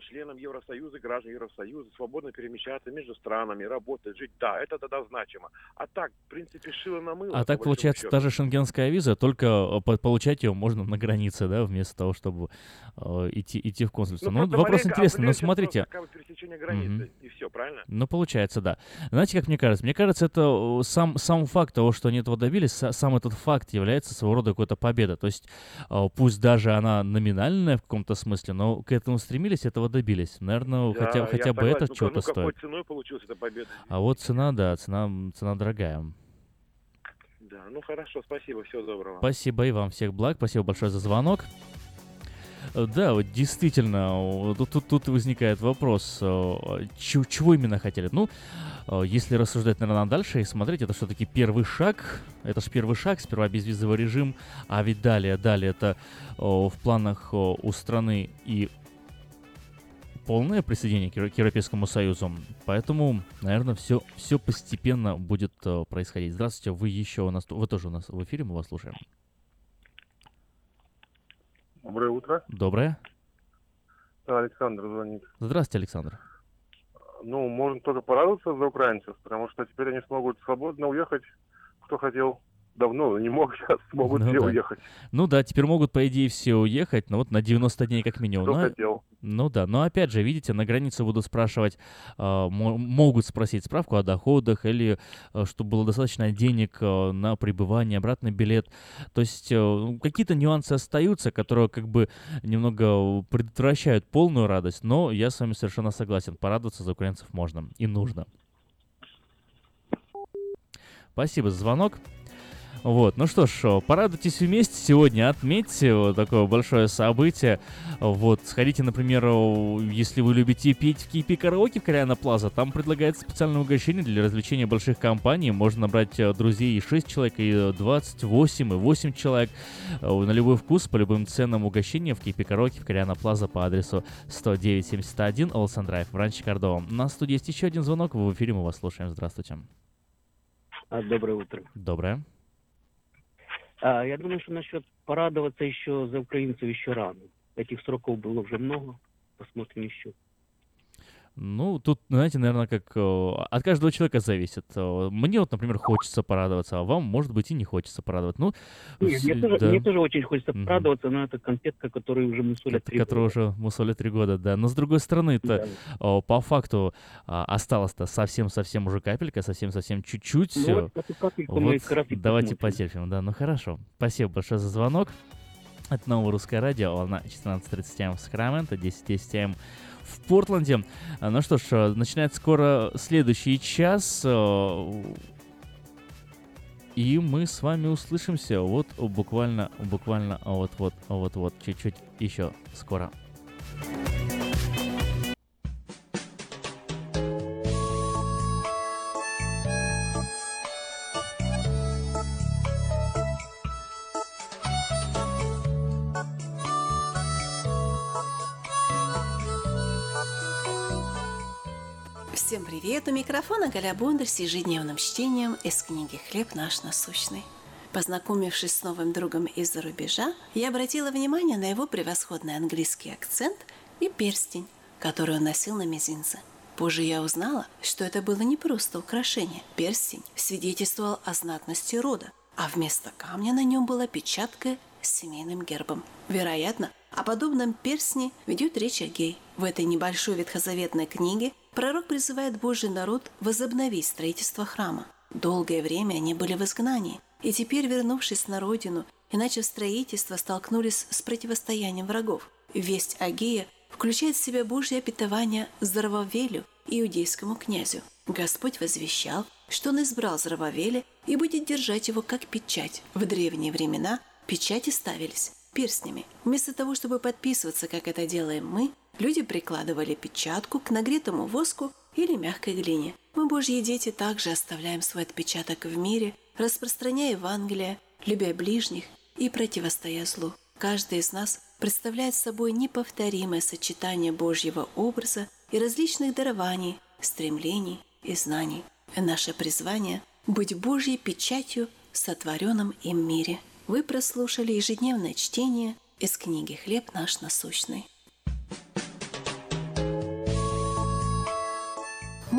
членам Евросоюза, граждан Евросоюза свободно перемещаться между странами, работать, жить. Да, это тогда значимо. А так, в принципе, шило на мыло. А так, получается, счету. та же шенгенская виза, только э, получать ее можно на границе, да, вместо того, чтобы э, идти, идти в консульство. Ну, ну вопрос интересный, но смотрите. Пересечение границы, mm-hmm. и все, правильно? Ну, получается, да. Знаете, как мне кажется? Мне кажется, это сам, сам факт того, что они этого добились, сам этот факт является своего рода какой-то победа. То есть, э, пусть даже она номинальная в каком-то смысле, но к этому стремились, этого добились. Наверное, да, хотя, хотя бы согласен. это ну, что-то ну, стоит. какой ценой получилась эта победа? А вот цена, да, цена, цена дорогая. Да, ну хорошо, спасибо, всего доброго. Спасибо и вам, всех благ, спасибо большое за звонок. Да, вот действительно, тут, тут, тут возникает вопрос, чего, чего именно хотели? Ну, если рассуждать, наверное, дальше и смотреть, это все-таки первый шаг, это же первый шаг, сперва безвизовый режим, а ведь далее, далее это в планах у страны и полное присоединение к Европейскому Союзу. Поэтому, наверное, все, все постепенно будет происходить. Здравствуйте, вы еще у нас, вы тоже у нас в эфире, мы вас слушаем. Доброе утро. Доброе. Да, Александр звонит. Здравствуйте, Александр. Ну, можно только порадоваться за украинцев, потому что теперь они смогут свободно уехать, кто хотел давно не мог, <laughs> сейчас смогут ну, все да. уехать. Ну да, теперь могут, по идее, все уехать, но вот на 90 дней как минимум. Кто но, хотел. Ну да, но опять же, видите, на границе будут спрашивать, э, могут спросить справку о доходах или э, чтобы было достаточно денег э, на пребывание, обратный билет. То есть э, какие-то нюансы остаются, которые как бы немного предотвращают полную радость, но я с вами совершенно согласен, порадоваться за украинцев можно и нужно. Спасибо за звонок. Вот, ну что ж, порадуйтесь вместе сегодня, отметьте вот такое большое событие. Вот, сходите, например, если вы любите петь в Кипи караоке в Кориана Плаза, там предлагается специальное угощение для развлечения больших компаний. Можно набрать э, друзей и 6 человек, и 28, и 8 человек. Э, на любой вкус, по любым ценам угощения в Кипи караоке в Кориана Плаза по адресу 10971 Олсен Драйв в Ранче Кордова. На студии есть еще один звонок, вы в эфире, мы вас слушаем. Здравствуйте. А, доброе утро. Доброе. Я думаю, что насчет порадоваться еще за украинцев еще рано. Этих сроков было уже много. Посмотрим еще. Ну, тут, знаете, наверное, как от каждого человека зависит. Мне вот, например, хочется порадоваться, а вам, может быть, и не хочется порадоваться. Ну, Нет, мне, тоже, да. мне тоже очень хочется mm-hmm. порадоваться, но это конфетка, которую уже мусолят три года. уже мусолят три года, да. Но с другой стороны, это да. по факту а, осталось-то совсем-совсем уже капелька, совсем-совсем чуть-чуть. Ну, вот, вот, давайте потерпим, да. Ну, хорошо. Спасибо большое за звонок. Это новое русское радио, волна 14.30 М в Сакраменто, 10.10 М в Портленде. Ну что ж, начинается скоро следующий час. И мы с вами услышимся вот буквально, буквально вот-вот, вот-вот, чуть-чуть еще скоро. Привет! У микрофона Галя Бондарь с ежедневным чтением из книги «Хлеб наш насущный». Познакомившись с новым другом из-за рубежа, я обратила внимание на его превосходный английский акцент и перстень, который он носил на мизинце. Позже я узнала, что это было не просто украшение. Перстень свидетельствовал о знатности рода, а вместо камня на нем была печатка с семейным гербом. Вероятно, о подобном перстне ведет речь Агей. В этой небольшой ветхозаветной книге пророк призывает Божий народ возобновить строительство храма. Долгое время они были в изгнании, и теперь, вернувшись на родину и начав строительство, столкнулись с противостоянием врагов. Весть Агея включает в себя Божье обетование Зарававелю, иудейскому князю. Господь возвещал, что он избрал Зарававеля и будет держать его как печать. В древние времена печати ставились перстнями. Вместо того, чтобы подписываться, как это делаем мы, люди прикладывали печатку к нагретому воску или мягкой глине. Мы, Божьи дети, также оставляем свой отпечаток в мире, распространяя Евангелие, любя ближних и противостоя злу. Каждый из нас представляет собой неповторимое сочетание Божьего образа и различных дарований, стремлений и знаний. Наше призвание – быть Божьей печатью в сотворенном им мире – вы прослушали ежедневное чтение из книги «Хлеб наш насущный».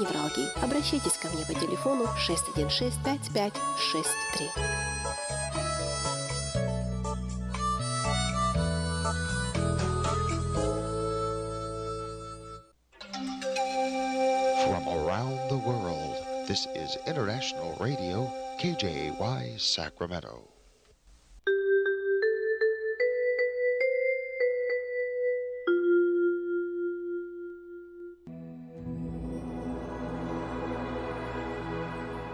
невралгии. Обращайтесь ко мне по телефону 616 5563. From around the world, this is International Radio, KJY Sacramento.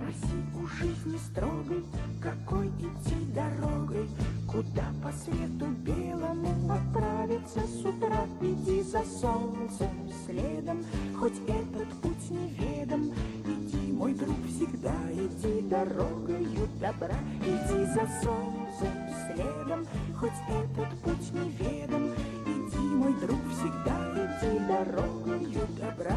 Спроси у жизни строгой, какой идти дорогой, Куда по свету белому отправиться с утра. Иди за солнцем следом, хоть этот путь неведом. Иди, мой друг, всегда иди дорогою добра. Иди за солнцем следом, хоть этот путь неведом. Иди, мой друг, всегда иди дорогою добра.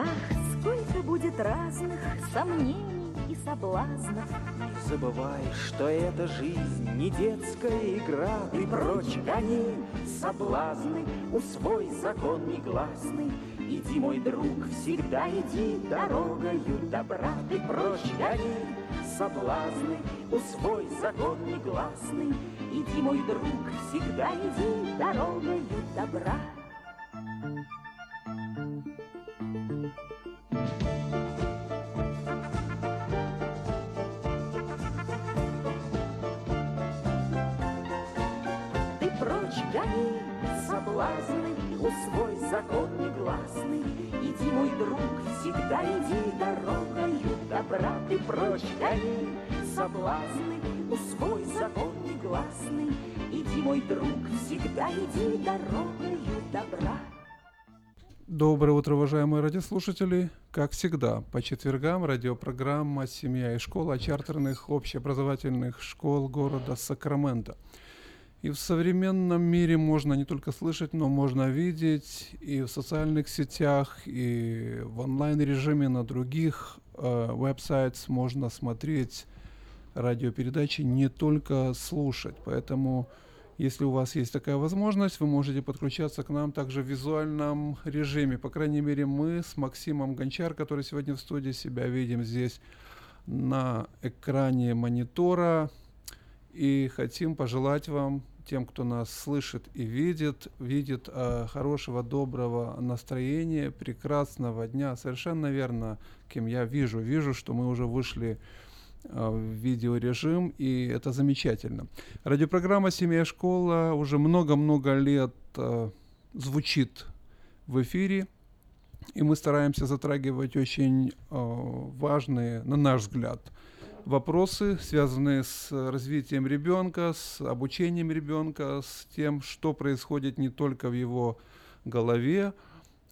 Ах, сколько будет разных сомнений и соблазнов. Не забывай, что эта жизнь не детская игра. Ты прочь гони соблазны, усвой закон негласный. Иди, мой друг, всегда иди дорогою добра. Ты прочь гони соблазны, усвой закон негласный. Иди, мой друг, всегда иди дорогою добра. Гони соблазны, усвой закон негласный. Иди, мой друг, всегда иди дорогою добра. Ты прочь гони соблазны, усвой закон негласный. Иди, мой друг, всегда иди дорогою добра. Доброе утро, уважаемые радиослушатели. Как всегда, по четвергам радиопрограмма «Семья и школа» чартерных общеобразовательных школ города Сакраменто. И в современном мире можно не только слышать, но можно видеть и в социальных сетях, и в онлайн-режиме на других э, веб-сайтах можно смотреть радиопередачи, не только слушать. Поэтому, если у вас есть такая возможность, вы можете подключаться к нам также в визуальном режиме. По крайней мере, мы с Максимом Гончар, который сегодня в студии, себя видим здесь на экране монитора. И хотим пожелать вам, тем, кто нас слышит и видит, видит э, хорошего, доброго настроения, прекрасного дня. Совершенно верно, кем я вижу. Вижу, что мы уже вышли э, в видеорежим, и это замечательно. Радиопрограмма «Семья и школа» уже много-много лет э, звучит в эфире, и мы стараемся затрагивать очень э, важные, на наш взгляд, вопросы, связанные с развитием ребенка, с обучением ребенка, с тем, что происходит не только в его голове,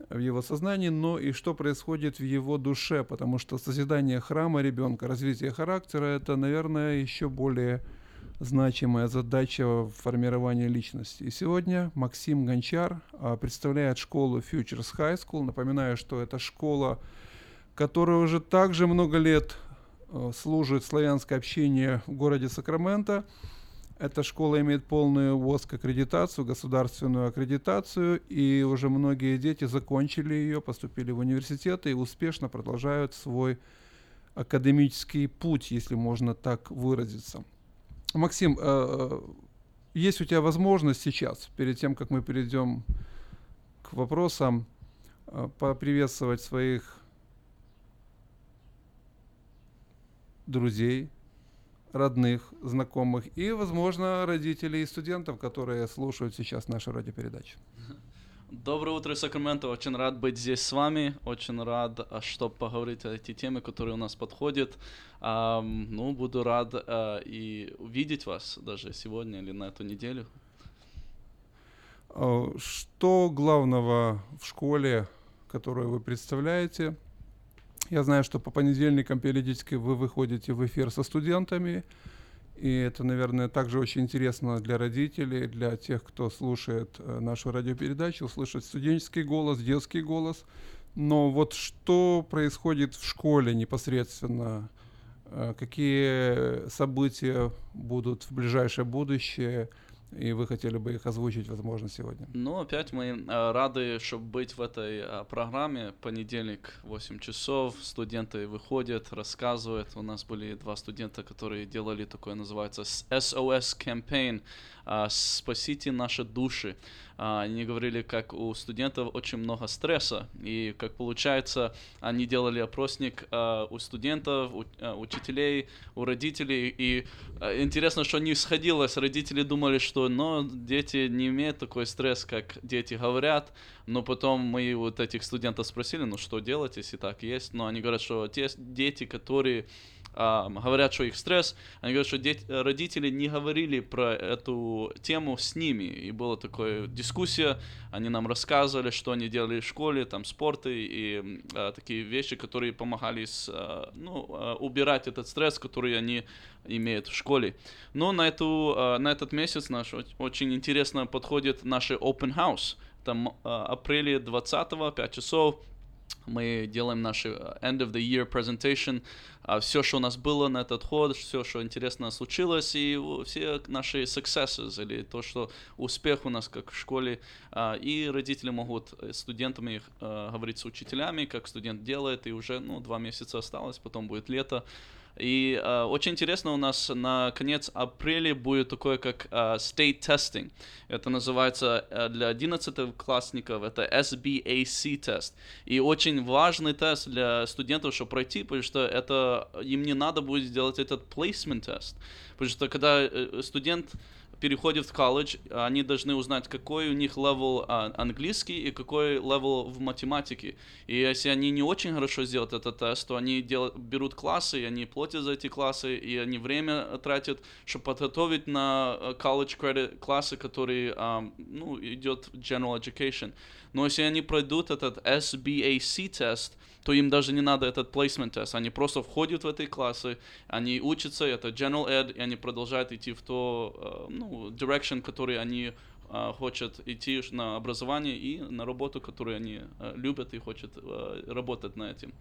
в его сознании, но и что происходит в его душе, потому что созидание храма ребенка, развитие характера – это, наверное, еще более значимая задача в формировании личности. И сегодня Максим Гончар а, представляет школу Futures High School. Напоминаю, что это школа, которая уже также много лет э, служит славянское общение в городе Сакраменто. Эта школа имеет полную ВОСК аккредитацию, государственную аккредитацию, и уже многие дети закончили ее, поступили в университеты и успешно продолжают свой академический путь, если можно так выразиться. Максим, э, есть у тебя возможность сейчас, перед тем, как мы перейдем к вопросам, э, поприветствовать своих друзей, родных, знакомых и, возможно, родителей и студентов, которые слушают сейчас нашу радиопередачу. Доброе утро, Сакраменто. Очень рад быть здесь с вами. Очень рад, чтобы поговорить о эти темы, которые у нас подходят. Ну, буду рад uh, и увидеть вас даже сегодня или на эту неделю. Э, Что главного в школе, которую вы представляете? Я знаю, что по понедельникам периодически вы выходите в эфир со студентами, и это, наверное, также очень интересно для родителей, для тех, кто слушает э, нашу радиопередачу, услышать студенческий голос, детский голос. Но вот что происходит в школе непосредственно? Э, Какие события будут в ближайшее будущее? И вы хотели бы их озвучить, возможно, сегодня? Ну, опять мы э, рады, чтобы быть в этой э, программе. Понедельник, 8 часов, студенты выходят, рассказывают. У нас были два студента, которые делали такое, называется SOS campaign, а, «Спасите наши души». А, Они говорили, как у студентов очень много стресса, и как получается, они делали опросник а, у студентов, у а, учителей, у родителей, и интересно, что не сходилось. Родители думали, что но дети не имеют такой стресс, как дети говорят, но потом мы вот этих студентов спросили, ну что делать, если так есть, но они говорят, что те дети, которые говорят, что их стресс, они говорят, что дет- родители не говорили про эту тему с ними, и была такая дискуссия, они нам рассказывали, что они делали в школе, там спорты и а, такие вещи, которые помогали с, а, ну, а, убирать этот стресс, который они имеют в школе. Но на, эту, а, на этот месяц наш оч- очень интересно подходит наш open house. Там а, апреле 20 5 часов мы делаем наш э, end of the year presentation, все, что у нас было на этот ход, все, что интересно случилось, и все наши successes, или то, что успех у нас как в школе, А, и родители могут э, с студентами э, говорить с учителями, как студент делает, и уже, ну, два месяца осталось, потом будет лето, и э, очень интересно у нас на конец апреля будет такое, как э, state testing. Это называется э, для 11 классников, это SBAC тест. И очень важный тест для студентов, чтобы пройти, потому что это им не надо будет сделать этот placement тест. Потому что когда э, студент переходит в колледж, они должны узнать, какой у них level а, английский и какой level в математике. И если они не очень хорошо сделают этот тест, то они дел- берут классы, и они платят за эти классы, и они время тратят, чтобы подготовить на э, college credit классы, которые, ам, ну, идет general education. Но если они пройдут этот SBAC тест, то им даже не надо этот placement тест. Они просто входят в эти классы, они учатся, это general ed, и они продолжают идти в то, э, ну, direction, который они э, хотят идти на образование и на работу, которую они э, любят и хотят работать на этим.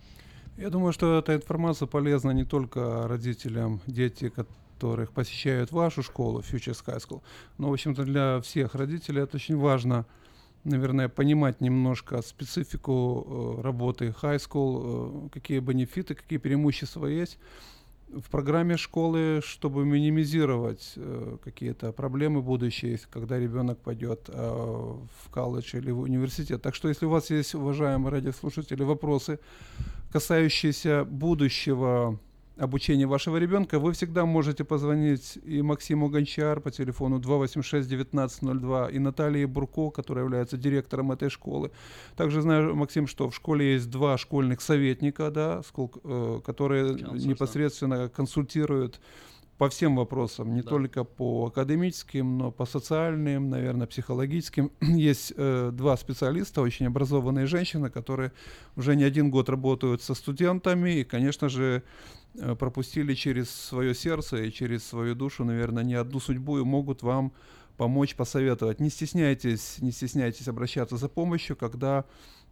Я думаю, что эта информация полезна не только родителям, дети, которых посещают вашу школу, Futures High School, но, в общем-то, для всех родителей это очень важно, наверное, понимать немножко специфику э, работы High School, э, какие бенефиты, какие преимущества есть в программе школы, чтобы минимизировать э, какие-то проблемы будущие, когда ребенок пойдет в колледж или в университет. Так что, если у вас есть, уважаемые радиослушатели, вопросы, касающиеся будущего обучения вашего ребенка, вы всегда можете позвонить и Максиму Гончар по телефону 286-1902, и Наталье Бурко, которая является директором этой школы. Также знаю, Максим, что в школе есть два школьных советника, да, э, которые непосредственно консультируют по всем вопросам, не Да. только по академическим, но по социальным, наверное, психологическим. <clears throat> Есть э, два специалиста, очень образованные женщины, которые уже не один год работают со студентами и, конечно же, пропустили через свое сердце и через свою душу, наверное, не одну судьбу и могут вам помочь, посоветовать. Не стесняйтесь, не стесняйтесь обращаться за помощью, когда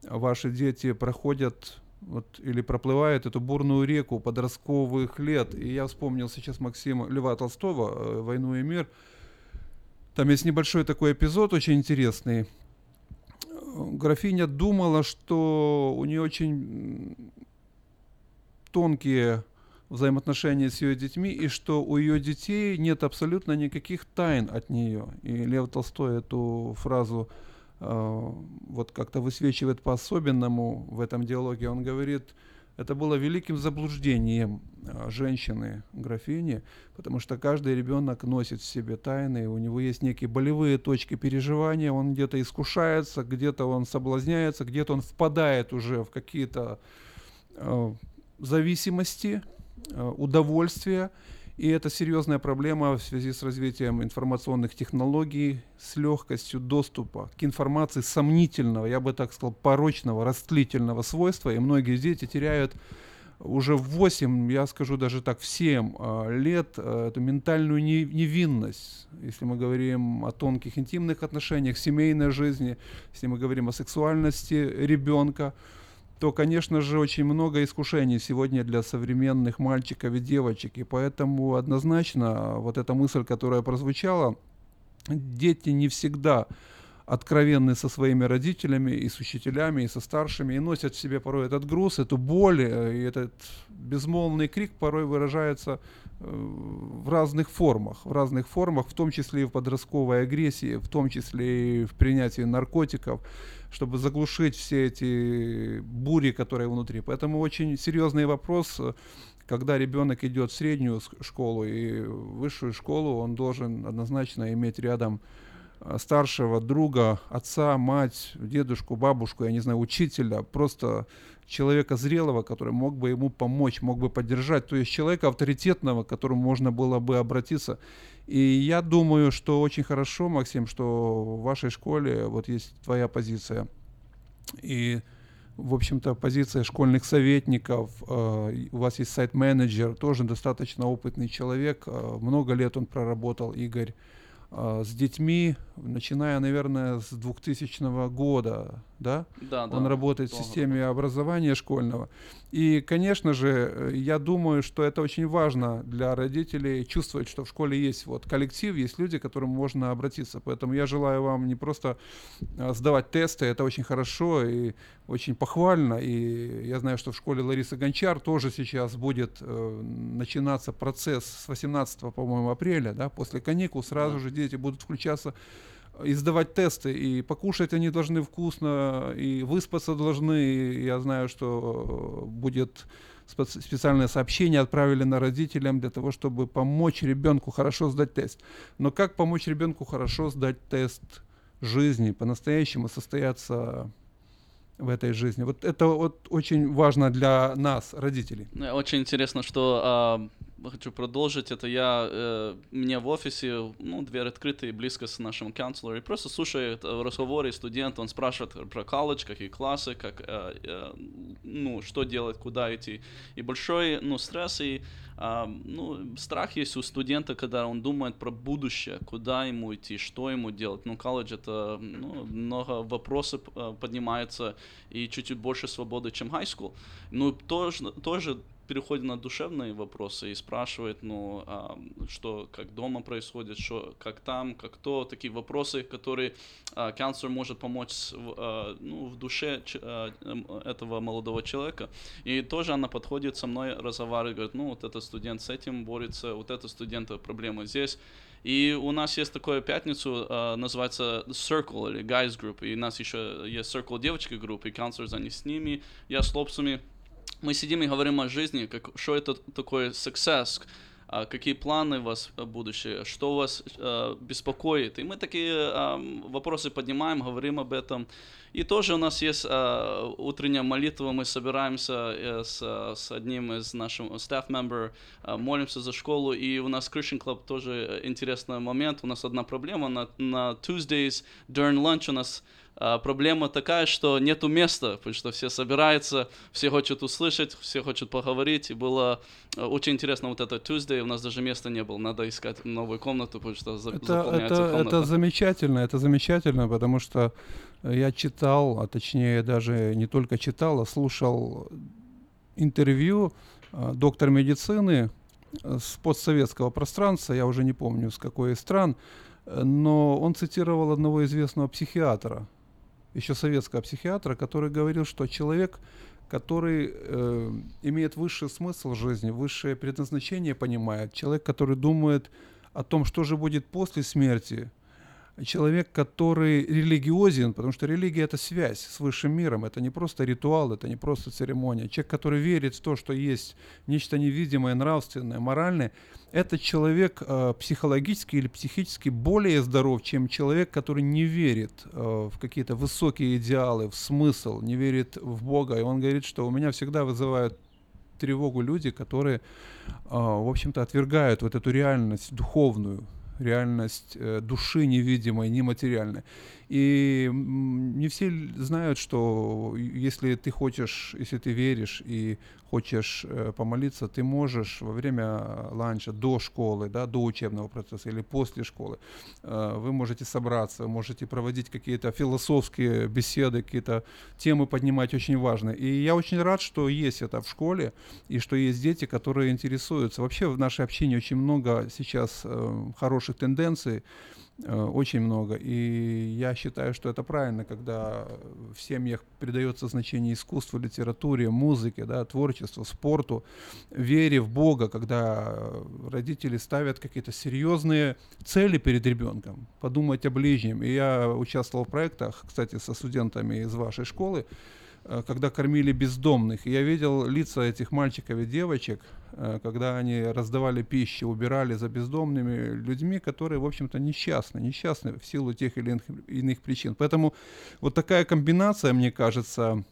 ваши дети проходят вот, или проплывают эту бурную реку подростковых лет. И я вспомнил сейчас Максима Льва Толстого э, «Войну и мир». Там есть небольшой такой эпизод, очень интересный. Э, Графиня думала, что у нее очень тонкие взаимоотношения с ее детьми, и что у ее детей нет абсолютно никаких тайн от нее. И Лев Толстой эту фразу э, вот как-то высвечивает по-особенному в этом диалоге. Он говорит, это было великим заблуждением э, женщины, графини, потому что каждый ребенок носит в себе тайны, у него есть некие болевые точки переживания, он где-то искушается, где-то он соблазняется, где-то он впадает уже в какие-то э, зависимости, э, удовольствия. И это серьезная проблема в связи с развитием информационных технологий, с легкостью доступа к информации сомнительного, я бы так сказал, порочного, растлительного свойства. И многие дети теряют уже в 8, я скажу даже так, в 7 э, лет э, эту ментальную невинность, если мы говорим о тонких интимных отношениях, семейной жизни, если мы говорим о сексуальности ребенка, то, конечно же, очень много искушений сегодня для современных мальчиков и девочек. И поэтому однозначно вот эта мысль, которая прозвучала, дети не всегда откровенны со своими родителями и с учителями, и со старшими, и носят в себе порой этот груз, эту боль, э, и этот безмолвный крик порой выражается в разных формах, в разных формах, в том числе и в подростковой агрессии, в том числе и в принятии наркотиков, чтобы заглушить все эти бури, которые внутри. Поэтому очень серьезный вопрос, когда ребенок идет в среднюю школу и высшую школу, он должен однозначно иметь рядом старшего друга, отца, мать, дедушку, бабушку, я не знаю, учителя, просто человека зрелого, который мог бы ему помочь, мог бы поддержать, то есть человека авторитетного, к которому можно было бы обратиться. И я думаю, что очень хорошо, Максим, что в вашей школе вот есть твоя позиция. И, в общем-то, позиция школьных советников, э, у вас есть сайт-менеджер, тоже достаточно опытный человек, э, много лет он проработал, Игорь с детьми, начиная, наверное, с 2000 года, да? Да, Он да, работает в системе образования школьного. И, конечно же, я думаю, что это очень важно для родителей чувствовать, что в школе есть вот коллектив, есть люди, к которым можно обратиться. Поэтому я желаю вам не просто а, сдавать тесты, это очень хорошо и очень похвально. И я знаю, что в школе Ларисы Гончар тоже сейчас будет э, начинаться процесс с 18, по-моему, апреля, да, после каникул сразу да. же дети будут включаться и сдавать тесты, и покушать они должны вкусно, и выспаться должны. И я знаю, что будет специальное сообщение отправили на родителям для того, чтобы помочь ребенку хорошо сдать тест. Но как помочь ребенку хорошо сдать тест жизни, по-настоящему состояться в этой жизни. Вот это вот очень важно для нас, родителей. Очень интересно, что а, хочу продолжить. Это я, э, мне в офисе, ну, дверь открыта и близко с нашим канцлером. И просто слушает э, разговоры студент, он спрашивает про колледж, какие классы, как, э, э, ну, что делать, куда идти. И большой, ну, стресс и а, ну, страх есть у студента, когда он думает про будущее, куда ему идти, что ему делать. Ну, колледж это ну, много вопросов э, поднимается и чуть-чуть больше свободы, чем high school. Ну, тоже, тоже переходит на душевные вопросы и спрашивает, ну, а, что, как дома происходит, что, как там, как то, такие вопросы, которые а, канцлер может помочь а, ну, в душе ч, а, этого молодого человека. И тоже она подходит со мной, разговаривает, говорит, ну, вот этот студент с этим борется, вот этот студент проблема здесь. И у нас есть такое пятницу, uh, называется Circle или Guys Group, и у нас еще есть Circle девочки группы, и counselors, они с ними, я с лобсами, мы сидим и говорим о жизни, как, что это такое success, а, какие планы у вас будущее, что вас а, беспокоит. И мы такие а, вопросы поднимаем, говорим об этом. И тоже у нас есть а, утренняя молитва, мы собираемся э, с, с одним из наших staff member, а, молимся за школу, и у нас Christian Club тоже интересный момент. У нас одна проблема, на, на Tuesdays during lunch у нас а, проблема такая, что нету места, потому что все собираются, все хотят услышать, все хотят поговорить. И было а, очень интересно вот это Tuesday, у нас даже места не было, надо искать новую комнату, потому что за, это, заполняется это, комната. Это замечательно, это замечательно, потому что я читал, а точнее даже не только читал, а слушал интервью а, доктора медицины с постсоветского пространства, я уже не помню с какой из стран, но он цитировал одного известного психиатра, еще советского психиатра, который говорил, что человек, который э, имеет высший смысл жизни, высшее предназначение понимает, человек, который думает о том, что же будет после смерти, человек, который религиозен, потому что религия это связь с высшим миром, это не просто ритуал, это не просто церемония. Человек, который верит в то, что есть нечто невидимое, нравственное, моральное, этот человек э, психологически или психически более здоров, чем человек, который не верит э, в какие-то высокие идеалы, в смысл, не верит в Бога. И он говорит, что у меня всегда вызывают тревогу люди, которые, а, в общем-то, отвергают вот эту реальность духовную, реальность э, души невидимой, нематериальной. И не все знают, что если ты хочешь, если ты веришь и хочешь э, помолиться, ты можешь во время ланча до школы, да, до учебного процесса или после школы, э, вы можете собраться, можете проводить какие-то философские беседы, какие-то темы поднимать очень важные. И я очень рад, что есть это в школе, и что есть дети, которые интересуются. Вообще в нашей общине очень много сейчас э, хороших тенденций, очень много. И я считаю, что это правильно, когда в семьях придается значение искусству, литературе, музыке, да, творчеству, спорту, вере в Бога, когда родители ставят какие-то серьезные цели перед ребенком, подумать о ближнем. И я участвовал в проектах, кстати, со студентами из вашей школы, Э, когда кормили бездомных. я видел лица этих мальчиков и девочек, э, когда они раздавали пищу, убирали за бездомными людьми, которые, в общем-то, несчастны, несчастны в силу тех или иных причин. Поэтому вот такая комбинация, мне кажется,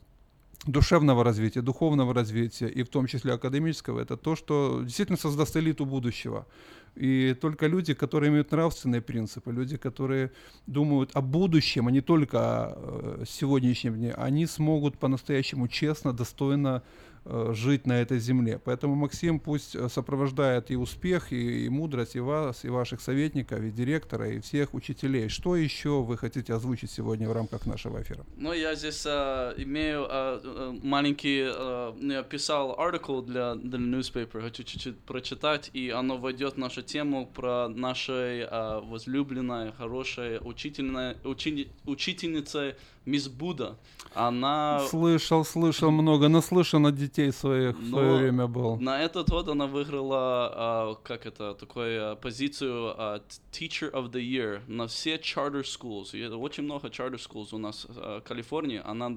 душевного развития, духовного развития и в том числе академического, это то, что действительно создаст элиту будущего. И только люди, которые имеют нравственные принципы, люди, которые думают о будущем, а не только о э, сегодняшнем дне, они смогут по-настоящему честно, достойно жить на этой земле. Поэтому Максим пусть э, сопровождает и успех, и, и мудрость, и вас, и ваших советников, и директора, и всех учителей. Что еще вы хотите озвучить сегодня в рамках нашего эфира? Ну, я здесь uh, имею uh, маленький, uh, я писал article для, для newspaper, хочу чуть-чуть прочитать, и оно войдет в нашу тему про нашей uh, возлюбленной, хорошей учительной, учи, учительницей Мисс Буда. Она... Слышал, слышал много, наслышан от детей своих в свое время был. На этот год она выиграла, а, как это, такую а, позицию а, Teacher of the Year на все charter schools. И очень много charter schools у нас в Калифорнии. Она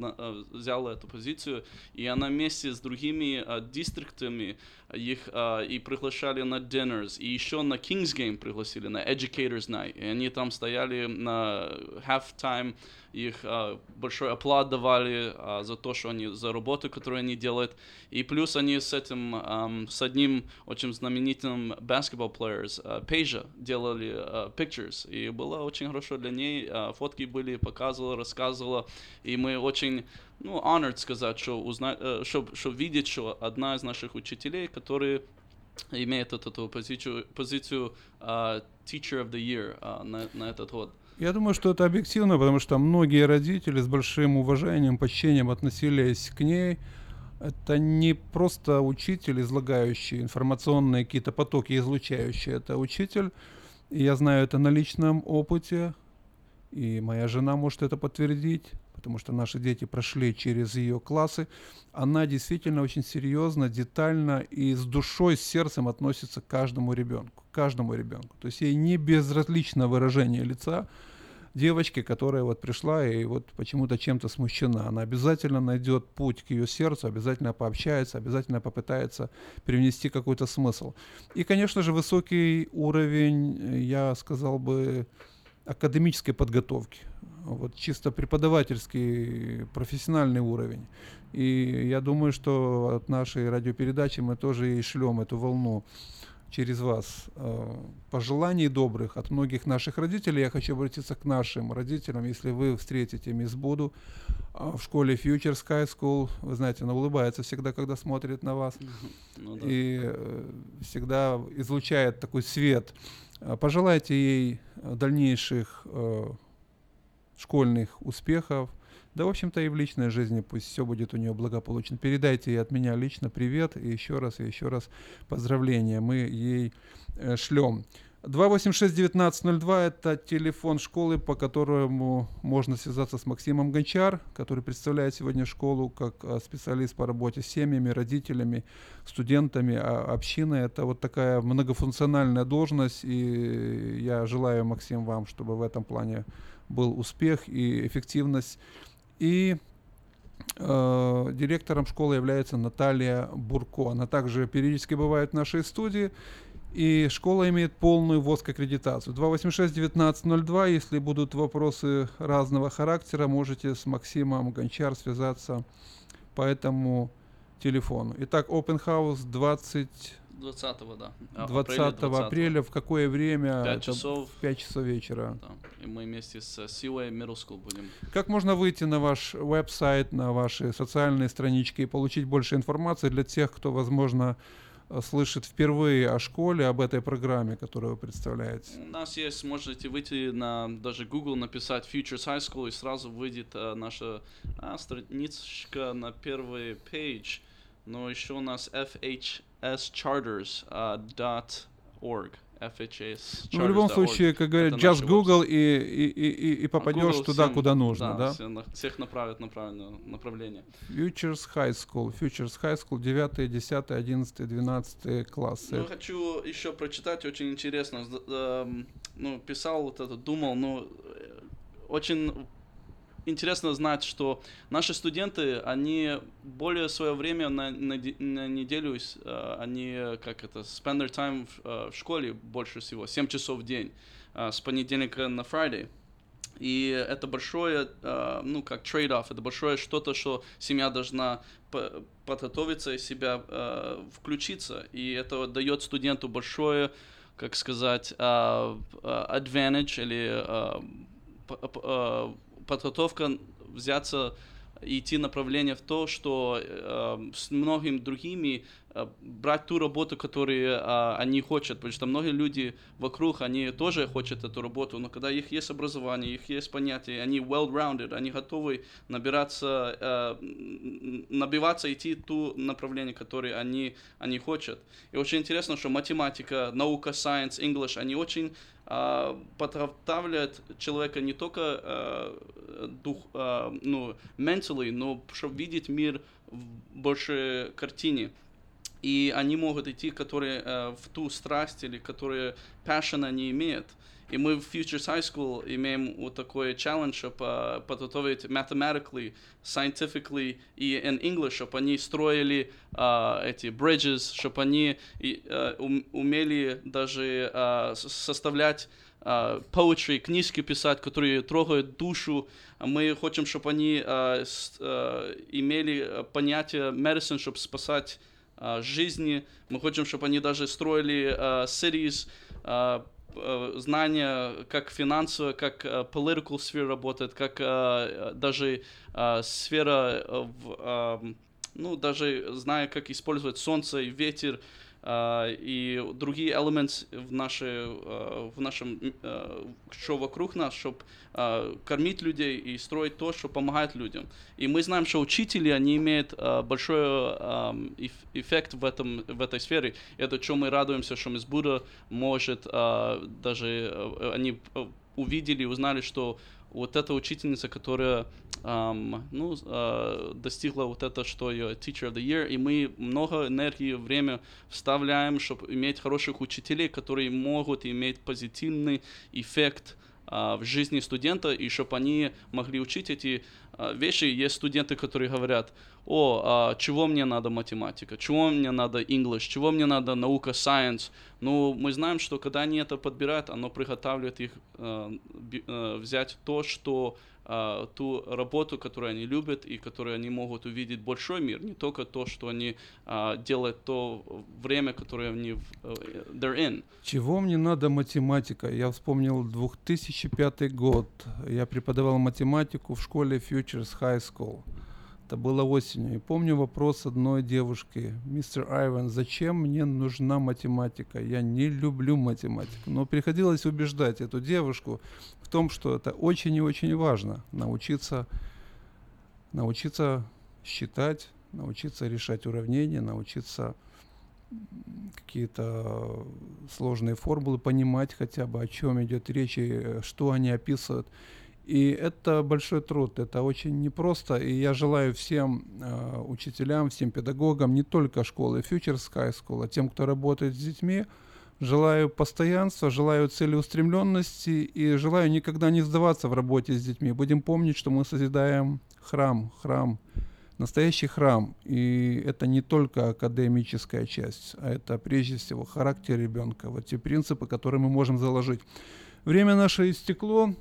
взяла эту позицию, и она вместе с другими дистриктами их а, и приглашали на dinners, и еще на King's Game пригласили, на Educators Night. И они там стояли на halftime их а, большой оплат давали а, за то, что они, за работу, которую они делают. И плюс они с этим, а, с одним очень знаменитым basketball players, а, Пейжа, делали а, pictures. И было очень хорошо для ней. А, фотки были, показывала, рассказывала. И мы очень ну, honored сказать, что, узнать, э, что, что видеть, что одна из наших учителей, которые имеет эту, эту позицию, позицию uh, Teacher of the Year uh, на, на этот год. Я думаю, что это объективно, потому что многие родители с большим уважением, почтением относились к ней. Это не просто учитель, излагающий информационные какие-то потоки, излучающий. Это учитель, и я знаю это на личном опыте, и моя жена может это подтвердить, потому что наши дети прошли через ее классы. Она действительно очень серьезно, детально и с душой, с сердцем относится к каждому ребенку каждому ребенку. То есть ей не безразлично выражение лица девочки, которая вот пришла и вот почему-то чем-то смущена. Она обязательно найдет путь к ее сердцу, обязательно пообщается, обязательно попытается привнести какой-то смысл. И, конечно же, высокий уровень, я сказал бы, академической подготовки. Вот чисто преподавательский, профессиональный уровень. И я думаю, что от нашей радиопередачи мы тоже и шлем эту волну через вас э, пожеланий добрых от многих наших родителей. Я хочу обратиться к нашим родителям. Если вы встретите мисс Буду э, в школе Future Sky School, вы знаете, она улыбается всегда, когда смотрит на вас. Ну, да. И э, всегда излучает такой свет. Пожелайте ей дальнейших школьных успехов, да, в общем-то, и в личной жизни пусть все будет у нее благополучно. Передайте ей от меня лично привет и еще раз, и еще раз поздравления мы ей э, шлем. 286-1902 – это телефон школы, по которому можно связаться с Максимом Гончар, который представляет сегодня школу как э, специалист по работе с семьями, родителями, студентами, а общиной. Это вот такая многофункциональная должность, и я желаю, Максим, вам, чтобы в этом плане был успех и эффективность и э, директором школы является Наталья Бурко. Она также периодически бывает в нашей студии. И школа имеет полную ВОЗК аккредитацию. 286-1902. Если будут вопросы разного характера, можете с Максимом Гончар связаться по этому телефону. Итак, Open House 20... 20 да. 20 апреля, апреля. В какое время? 5 часов. В 5 часов вечера. Да. И мы вместе с Middle School будем. Как можно выйти на ваш веб-сайт, на ваши социальные странички и получить больше информации для тех, кто, возможно, слышит впервые о школе, об этой программе, которую вы представляете? У нас есть, можете выйти на даже Google, написать Futures High School, и сразу выйдет а, наша а, страничка на первый пейдж. Но еще у нас fhscharters.org. FHS. Ну, в любом случае, как говорят, just Google и, и, и, и попадешь Google туда, всем, куда нужно, да? Всех, всех направит на правильное направление. Futures High School. Futures High School 9, 10, 11, 12 классы. Ну, хочу еще прочитать, очень интересно. Ну, писал вот это, думал, ну, очень интересно знать, что наши студенты, они более свое время на, на, на неделю, uh, они, как это, spend their time в, uh, в школе больше всего, 7 часов в день, uh, с понедельника на Friday. И это большое, ну, как trade-off, это большое что-то, что семья должна подготовиться и себя включиться. И это дает студенту большое, как сказать, advantage или подготовка взяться идти направление в то, что э, с многими другими брать ту работу, которую э, они хотят, потому что многие люди вокруг, они тоже хотят эту работу, но когда их есть образование, их есть понятие, они well-rounded, они готовы набираться, э, набиваться, идти ту направление, которое они, они хотят. И очень интересно, что математика, наука, science, English, они очень а, подготавливает человека не только а, дух, а, ну, mentally, но чтобы видеть мир в большей картине. И они могут идти, которые а, в ту страсть или которые passion они имеют. И мы в Futures High School имеем вот такой челлендж, чтобы подготовить mathematically, scientifically и in English, чтобы они строили uh, эти bridges, чтобы они uh, умели даже uh, составлять uh, книжки писать, которые трогают душу. Мы хотим, чтобы они uh, с, uh, имели понятие medicine, чтобы спасать жизни. Мы хотим, чтобы они даже строили uh, cities, uh, Э, знания, как финансовая, как uh, political сфера работает, как uh, даже сфера, в, ну, даже зная, как использовать солнце и ветер, Uh, и другие элементы в, нашей, uh, в нашем, что вокруг нас, чтобы кормить людей и строить то, что помогает людям. И мы знаем, что учители, они имеют большой эффект в, этом, в этой сфере. Это что мы радуемся, что Мисс Будда может даже, они увидели, узнали, что вот эта учительница, которая um, ну, uh, достигла вот это, что ее Teacher of the Year, и мы много энергии, время вставляем, чтобы иметь хороших учителей, которые могут иметь позитивный эффект в жизни студента, и чтобы они могли учить эти uh, вещи. Есть студенты, которые говорят, о, а чего мне надо математика, чего мне надо English, чего мне надо наука, science. Ну, мы знаем, что когда они это подбирают, оно приготавливает их э, взять то, что э, ту работу, которую они любят и которую они могут увидеть большой мир, не только то, что они э, делают то время, которое они э, they're in. Чего мне надо математика? Я вспомнил 2005 год. Я преподавал математику в школе Futures High School. Это было осенью. И помню вопрос одной девушки, мистер Айван, зачем мне нужна математика? Я не люблю математику. Но приходилось убеждать эту девушку в том, что это очень и очень важно. Научиться, научиться считать, научиться решать уравнения, научиться какие-то сложные формулы понимать хотя бы, о чем идет речь и что они описывают. И это большой труд, это очень непросто. И я желаю всем э, учителям, всем педагогам, не только школы Futures Sky School, а тем, кто работает с детьми, желаю постоянства, желаю целеустремленности и желаю никогда не сдаваться в работе с детьми. Будем помнить, что мы созидаем храм, храм, настоящий храм. И это не только академическая часть, а это прежде всего характер ребенка, вот те принципы, которые мы можем заложить. Время наше истекло.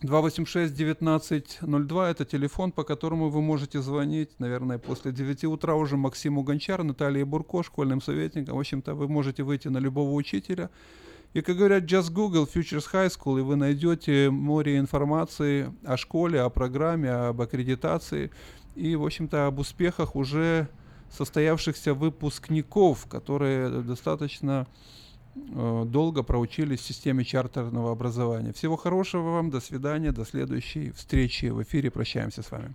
286-1902 – это телефон, по которому вы можете звонить, наверное, после 9 утра уже Максиму Гончар, Наталье Бурко, школьным советникам. В общем-то, вы можете выйти на любого учителя. И, как говорят, just Google Futures High School, и вы найдете море информации о школе, о программе, об аккредитации и, в общем-то, об успехах уже состоявшихся выпускников, которые достаточно долго проучились в системе чартерного образования. Всего хорошего вам, до свидания, до следующей встречи в эфире. Прощаемся с вами.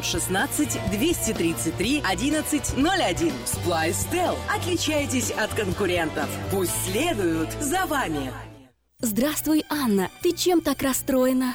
916 233 1101. Splystel. Отличайтесь от конкурентов. Пусть следуют за вами. Здравствуй, Анна. Ты чем так расстроена?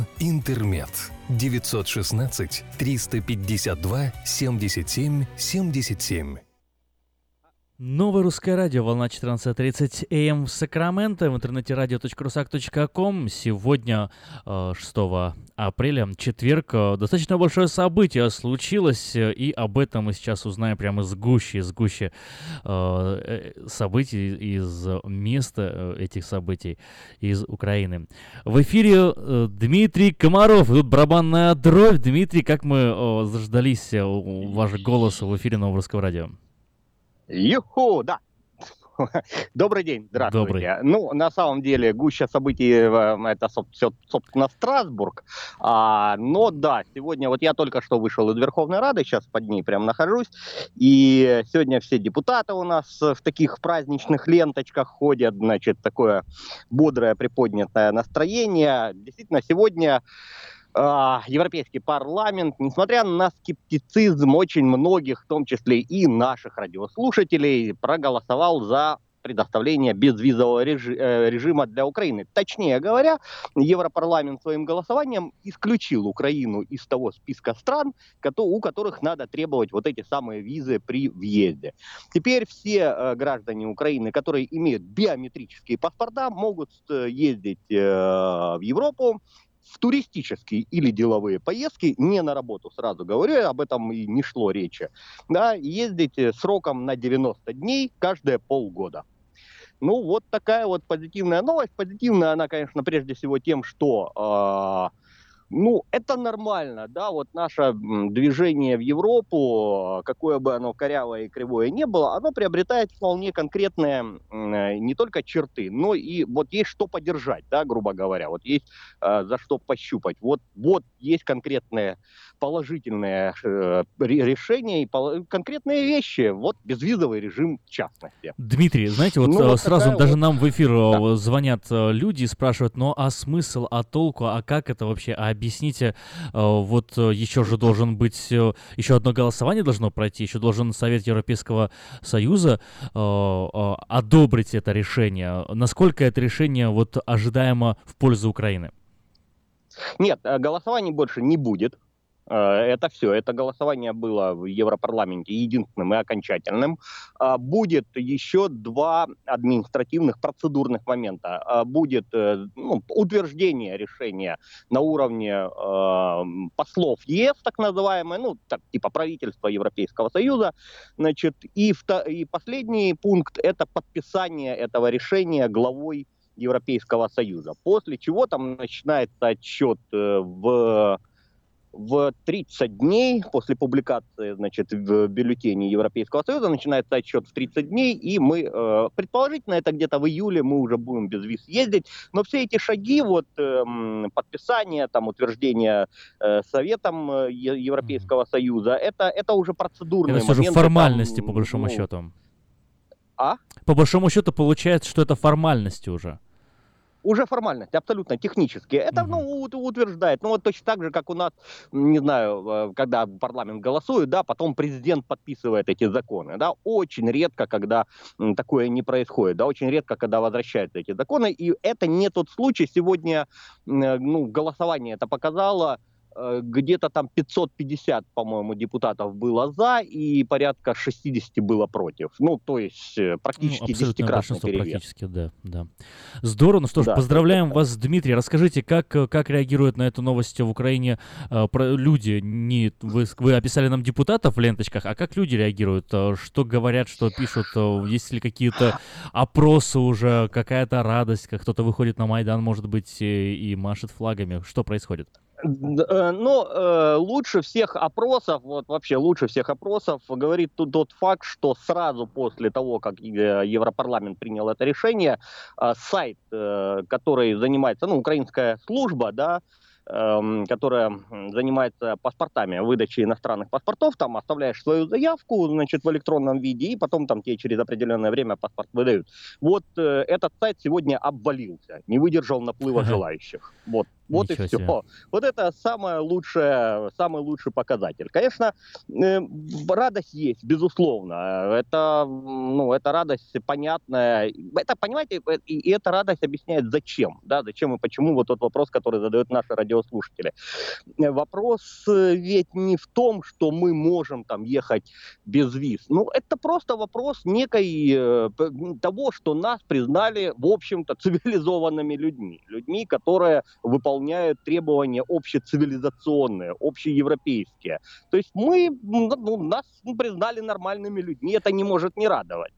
«Интермед». 916 352 77 77. Новое русское радио, волна 14.30 АМ в Сакраменто, в интернете radio.rusak.com. Сегодня, 6 апреля, четверг, э, достаточно большое событие случилось, э, и об этом мы сейчас узнаем прямо из гуще, из гуще э, событий, из места этих событий, из Украины. В эфире Дмитрий Комаров, тут барабанная дровь. Дмитрий, как мы заждались ваш голос в эфире Нового русского радио? Юху, да. <laughs> Добрый день, здравствуйте. Добрый. Ну, на самом деле, гуща событий э, это, собственно, Страсбург. А, но да, сегодня вот я только что вышел из Верховной Рады, сейчас под ней прям нахожусь. И сегодня все депутаты у нас в таких праздничных ленточках ходят, значит, такое бодрое приподнятое настроение. Действительно, сегодня Европейский парламент, несмотря на скептицизм очень многих, в том числе и наших радиослушателей, проголосовал за предоставление безвизового э, режима для Украины. Точнее говоря, Европарламент своим голосованием исключил Украину из того списка стран, у которых надо требовать вот эти самые визы при въезде. Теперь все э, граждане Украины, которые имеют биометрические паспорта, могут э, ездить в Европу в туристические или деловые поездки, не на работу, сразу говорю, об этом и не шло речи, да, ездить сроком на 90 дней каждые полгода. Ну, вот такая вот позитивная новость. Позитивная она, конечно, прежде всего тем, что э, ну, это нормально, да, вот наше движение в Европу, какое бы оно корявое и кривое не было, оно приобретает вполне конкретные э, не только черты, но и вот есть что поддержать, да, грубо говоря, вот есть э, за что пощупать. Вот, вот есть конкретные положительные э, решения и пол- конкретные вещи. Вот безвизовый режим в частности. Дмитрий, знаете, вот, ну, вот сразу даже вот... нам в эфир да. звонят люди и спрашивают, ну а смысл, а толку, а как это вообще, а объясните, э, вот э, еще же должен быть, э, еще одно голосование должно пройти, еще должен Совет Европейского Союза одобрить это решение. Насколько это решение вот ожидаемо в пользу Украины? Нет, голосований больше не будет. Э, это все. Это голосование было в Европарламенте единственным и окончательным. А, будет еще два административных процедурных момента. А, будет э, ну, утверждение решения на уровне э, послов ЕС, так называемое, ну, так, типа правительства Европейского Союза. Значит, и, и последний пункт – это подписание этого решения главой Европейского Союза. После чего там начинается отчет в в 30 дней после публикации значит, в бюллетене Европейского Союза начинается отчет в 30 дней, и мы, э, предположительно, это где-то в июле мы уже будем без виз ездить, но все эти шаги, вот э, подписание, там, утверждение э, Советом э, Европейского Союза, это, это уже процедурные это моменты. Это формальности, там, по большому ну, счету. А? По большому счету получается, что это формальности уже уже формальность, абсолютно технические. Это, ну, утверждает. Ну, вот точно так же, как у нас, не знаю, э, когда парламент голосует, да, потом президент подписывает эти законы, да. Очень редко, когда такое не происходит, да, очень редко, когда возвращаются эти законы. И это не тот случай. Сегодня, э, ну, голосование это показало, где-то там 550, по-моему, депутатов было за и порядка 60 было против. Ну, то есть э, практически ну, десятикратный перевес. Практически, да, да. Здорово. Ну что ж, да, поздравляем это... вас, Дмитрий. Расскажите, как, э, как реагируют на эту новость в Украине э, про, люди? Не, вы, вы описали нам депутатов в ленточках, а как люди реагируют? Что говорят, что пишут? Есть ли какие-то опросы уже, какая-то радость, как кто-то выходит на Майдан, может быть, и, и машет флагами? Что происходит? Э, но э, лучше всех опросов, вот вообще лучше всех опросов говорит тот факт, что сразу после того, как э, Европарламент принял это решение, сайт, который занимается, ну, украинская служба, да, Эм, которая занимается паспортами, выдачей иностранных паспортов, там оставляешь свою заявку, значит, в электронном виде, и потом там тебе через определенное время паспорт выдают. Вот э, этот сайт сегодня обвалился, не выдержал наплыва желающих. Вот, вот и все. Себе. Вот это самое лучшее, самый лучший показатель. Конечно, э, радость есть, безусловно. Это, ну, это радость понятная. Это, понимаете, э, и, эта радость объясняет, зачем, да, зачем и почему вот тот вопрос, который задает наша радио радиослушатели. Вопрос э, ведь не в том, что мы можем там ехать без виз. Ну, это просто вопрос некой того, что нас признали, в общем-то, <laughs> цивилизованными людьми. Людьми, которые выполняют требования общецивилизационные, общеевропейские. То есть мы, ну, нас признали нормальными людьми. Это не может не радовать.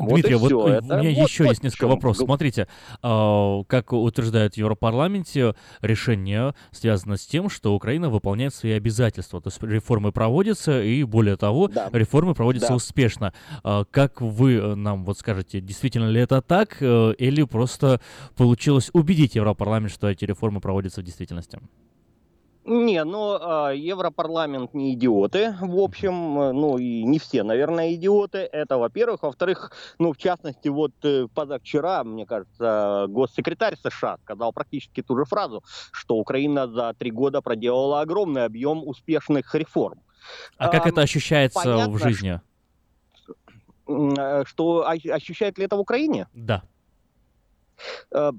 Дмитрий, вот, вот это, у меня вот, еще вот есть несколько вопросов. Смотрите, э, как утверждают в Европарламенте, решение связано с тем, что Украина выполняет свои обязательства. То есть реформы проводятся, и более того, да. реформы проводятся да. успешно. Э, как вы нам вот скажете, действительно ли это так, э, или просто получилось убедить Европарламент, что эти реформы проводятся в действительности? Не, ну, э, Европарламент не идиоты, в общем, э, ну, и не все, наверное, идиоты, это во-первых. Во-вторых, ну, в частности, вот э, позавчера, мне кажется, госсекретарь США сказал практически ту же фразу, что Украина за три года проделала огромный объем успешных реформ. А как это ощущается понятно, в жизни? Что, что ощущает ли это в Украине? Да.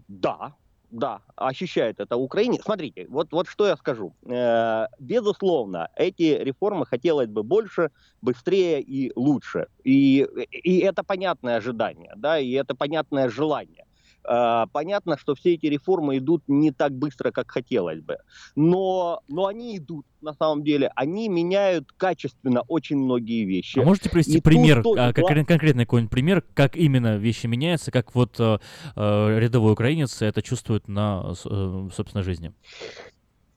Да, да, ощущает это Украине. Смотрите, вот, вот что я скажу. Э, безусловно, эти реформы хотелось бы больше, быстрее и лучше. И, и это понятное ожидание, да, и это понятное желание. Э, понятно, что все эти реформы идут не так быстро, как хотелось бы. Но, но они идут, на самом деле. Они меняют качественно очень многие вещи. А можете привести И пример, тут а, как- конкретный какой-нибудь пример, как именно вещи меняются, как вот э, э, рядовой украинец это чувствует на э, собственной жизни?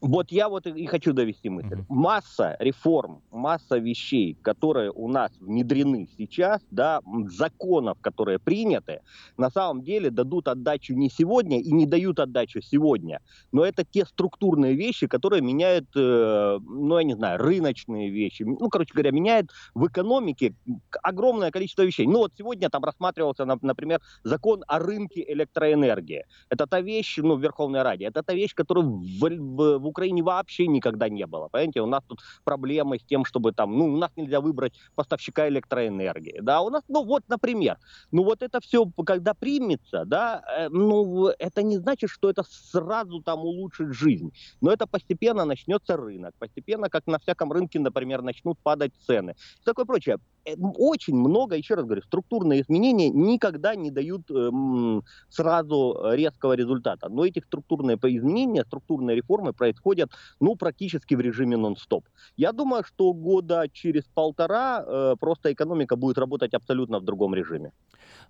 Вот я вот и хочу довести мысль. Масса реформ, масса вещей, которые у нас внедрены сейчас, да, законов, которые приняты, на самом деле дадут отдачу не сегодня и не дают отдачу сегодня. Но это те структурные вещи, которые меняют, э, ну, я не знаю, рыночные вещи. Ну, короче говоря, меняют в экономике огромное количество вещей. Ну, вот сегодня там рассматривался, нап- например, закон о рынке электроэнергии. Это та вещь, ну, в Верховной Раде, это та вещь, которую в, в- в Украине вообще никогда не было. Понимаете, у нас тут проблемы с тем, чтобы там, ну, у нас нельзя выбрать поставщика электроэнергии. Да, у нас, ну, вот, например, ну, вот это все, когда примется, да, э, ну, это не значит, что это сразу там улучшит жизнь. Но это постепенно начнется рынок. Постепенно, как на всяком рынке, например, начнут падать цены. И такое прочее. Э, Очень много, еще раз говорю, структурные изменения никогда не дают эм, сразу резкого результата. Но эти структурные изменения, структурные реформы происходят, ну, практически в режиме нон-стоп. Я думаю, что года через полтора э, просто экономика будет работать абсолютно в другом режиме.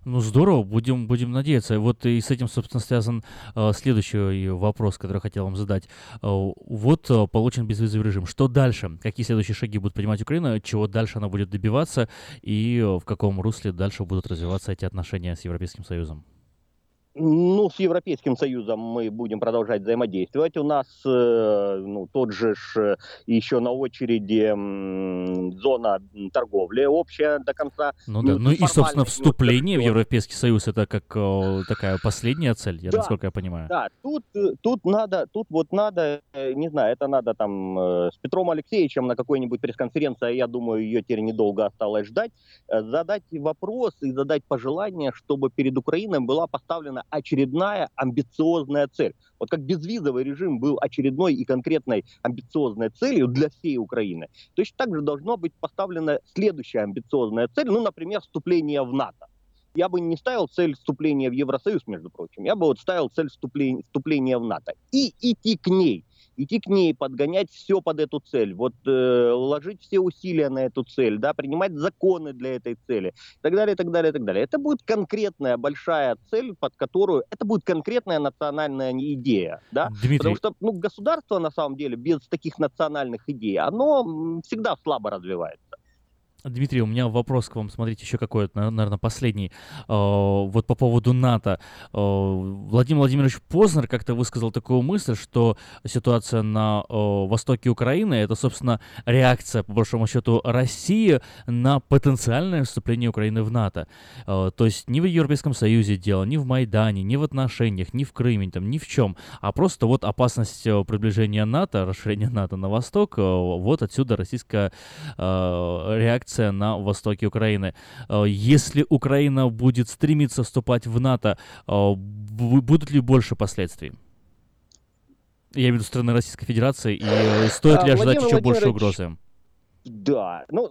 Ну, здорово, будем, будем надеяться. Вот и с этим, собственно, связан э, следующий вопрос, который хотел вам задать. Э, вот э, получен безвизовый режим. Что дальше? Какие следующие шаги будет принимать Украина? Чего дальше она будет добиваться? И э, в каком русле дальше будут развиваться эти отношения с Европейским Союзом? Ну, с Европейским Союзом мы будем продолжать взаимодействовать. У нас э, ну, тот же ж, э, еще на очереди зона торговли общая до конца. Ну да, ну и, собственно, вступление в. Европейский Союз это как э, такая последняя цель, я, Да, насколько я понимаю. Да, тут, тут надо, тут вот надо, не знаю, это надо там с Петром Алексеевичем на какой-нибудь пресс-конференции, а я думаю, ее теперь недолго осталось ждать, задать вопрос и задать пожелание, чтобы перед Украиной была поставлена очередная амбициозная цель. Вот как безвизовый режим был очередной и конкретной амбициозной целью для всей Украины, точно так же должно быть поставлена следующая амбициозная цель, ну, например, вступление в НАТО я бы не ставил цель вступления в Евросоюз, между прочим. Я бы вот ставил цель вступления, вступления в НАТО. И идти к ней. Идти к ней, подгонять все под эту цель. Вот э, ложить все усилия на эту цель, да, принимать законы для этой цели. И так далее, и так далее, и так далее. Это будет конкретная большая цель, под которую... Это будет конкретная национальная идея, да. Дмитрий. Потому что, ну, государство, на самом деле, без таких национальных идей, оно всегда слабо развивается. Дмитрий, у меня вопрос к вам, смотрите, еще какой-то, наверное, последний. Э, Вот по поводу НАТО. Э, Владимир Владимирович Познер как-то высказал такую мысль, что ситуация на э, востоке Украины — это, собственно, реакция, по большому счету, России на потенциальное вступление Украины в НАТО. То есть ни в Европейском Союзе дело, ни в Майдане, ни в отношениях, ни в Крыме, там, ни в чем, а просто вот опасность э, приближения НАТО, расширения НАТО на восток, э, вот отсюда российская э, реакция на востоке Украины. Э, Если Украина будет стремиться вступать в НАТО, э, бу- будут ли больше последствий? Я имею в виду со стороны Российской Федерации, и э, стоит ли А, ожидать Владимир еще больше угрозы? Да, ну,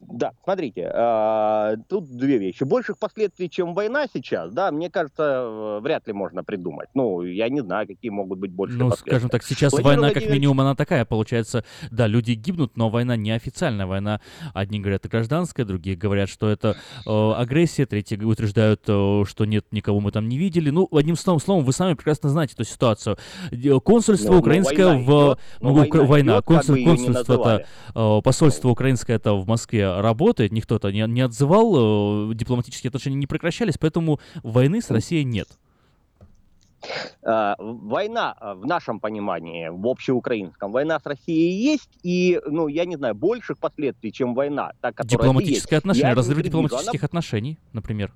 да, смотрите, а, тут две вещи. Больших последствий, чем война сейчас, да, мне кажется, э, вряд ли можно придумать. Ну, я не знаю, какие могут быть большие Ну, последствия. скажем так, сейчас Владимир война как Владимирович- минимум она такая, получается, да, люди гибнут, но война неофициальная, война, одни говорят, это гражданская, другие говорят, что это э, агрессия, третьи утверждают, э, что нет, никого мы там не видели. Ну, одним словом, словом, вы сами прекрасно знаете эту ситуацию. Консульство Ну, ну, украинское война в... идет, ну, но Укра- война война, идет, как консуль- консульство это, посольство украинское это в Москве работает, никто-то не, не отзывал, э, дипломатические отношения не прекращались, поэтому войны с Россией нет. А, Война, а, в нашем понимании, в общеукраинском, война с Россией есть, и, ну, я не знаю, больших последствий, чем война, та, которая Дипломатические есть, разрыв предвижу. Она дипломатических отношений, например.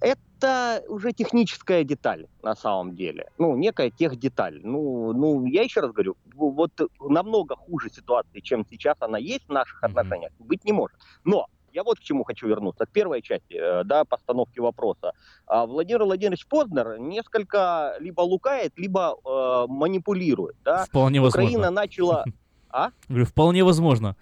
Это уже техническая деталь на самом деле. Ну, некая техдеталь. Ну, ну, я еще раз говорю, в- вот намного хуже ситуации, чем сейчас она есть в наших отношениях, быть не может. Но я вот к чему хочу вернуться, к первой части, э, да, постановки вопроса. А Владимир Владимирович Познер несколько либо лукает, либо э, манипулирует, да. Вполне возможно. Украина начала... <laughs> А? Говорю, вполне возможно.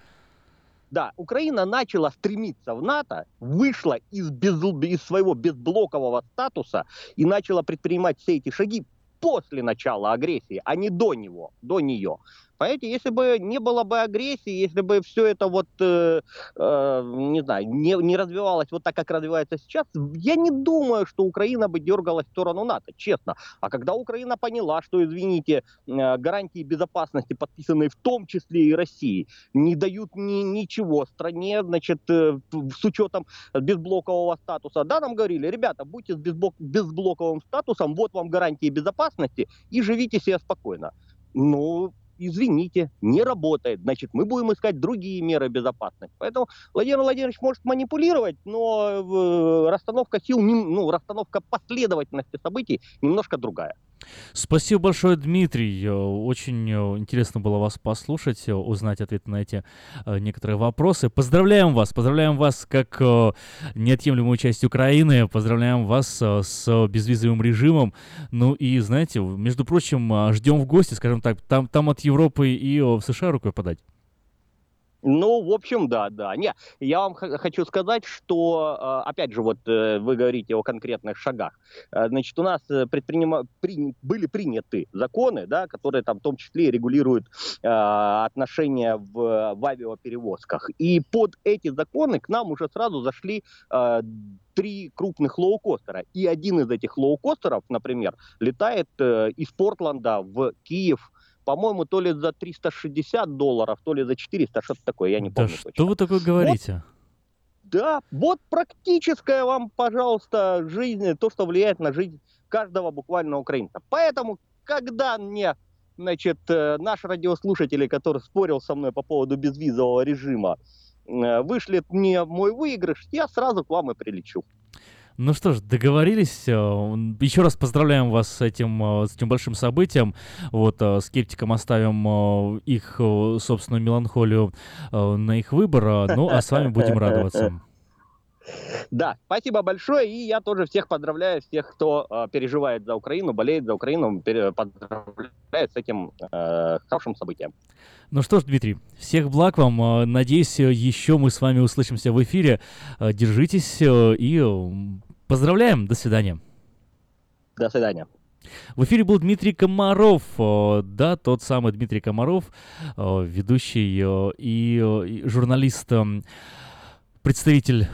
Да, Украина начала стремиться в НАТО, вышла из, без, из своего безблокового статуса и начала предпринимать все эти шаги после начала агрессии, а не до него, до нее. Понимаете, если бы не было бы агрессии, если бы все это вот, э, э, не знаю, не, не развивалось вот так, как развивается сейчас, я не думаю, что Украина бы дергалась в сторону НАТО, честно. А когда Украина поняла, что, извините, э, гарантии безопасности, подписанные в том числе и России, не дают ни, ничего стране, значит, э, с учетом безблокового статуса, да, нам говорили, ребята, будьте с безблок, безблоковым статусом, вот вам гарантии безопасности, и живите себе спокойно. Ну, извините, не работает. Значит, мы будем искать другие меры безопасности. Поэтому Владимир Владимирович может манипулировать, но э, расстановка сил, ну, расстановка последовательности событий немножко другая. Спасибо большое, Дмитрий. Э, очень э, интересно было вас послушать, узнать ответы на эти некоторые вопросы. Поздравляем вас, поздравляем вас как неотъемлемую часть Украины, поздравляем вас с безвизовым режимом. Ну и, знаете, между прочим, ждем в гости, скажем так, там, там от Европы и в США рукой подать. Ну, в общем, да, да. Не, я вам хочу сказать, что, а, опять же, вот э, вы говорите о конкретных шагах. Э, значит, у нас э, предпринима... при... были приняты законы, да, которые там в том числе регулируют э, отношения в, в авиаперевозках. И под эти законы к нам уже сразу зашли э, три крупных лоукостера. И один из этих лоукостеров, например, летает э, из Портленда в Киев по-моему, то ли за 360 долларов, то ли за 400, что-то такое, я не помню да точно. что вы такое говорите? Вот, да, вот практическая вам, пожалуйста, жизнь, то, что влияет на жизнь каждого буквально украинца. Поэтому, когда мне, значит, э, наш радиослушатель, который спорил со мной по поводу безвизового режима, э, вышлет мне мой выигрыш, я сразу к вам и прилечу. Ну что ж, договорились. Э, Еще раз поздравляем вас с этим, э, с этим большим событием. Вот, э, скептикам оставим их собственную меланхолию на их выбор, ну а с вами будем радоваться. Да, спасибо большое, и я тоже всех поздравляю, всех, кто э, переживает за Украину, болеет за Украину, поздравляю с этим э, хорошим событием. Ну что ж, Дмитрий, всех благ вам. Э, надеюсь, э, еще мы с вами услышимся в эфире. Э, держитесь и поздравляем. До свидания. До свидания. В эфире был Дмитрий Комаров, да, тот самый Дмитрий Комаров, ведущий и журналист, представитель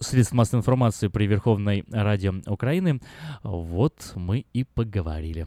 средств массовой информации при Верховной Раде Украины. Вот мы и поговорили.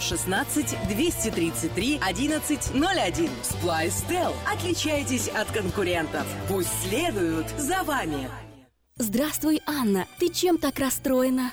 916 233 1101. Splystel. Отличайтесь от конкурентов. Пусть следуют за вами. Здравствуй, Анна. Ты чем так расстроена?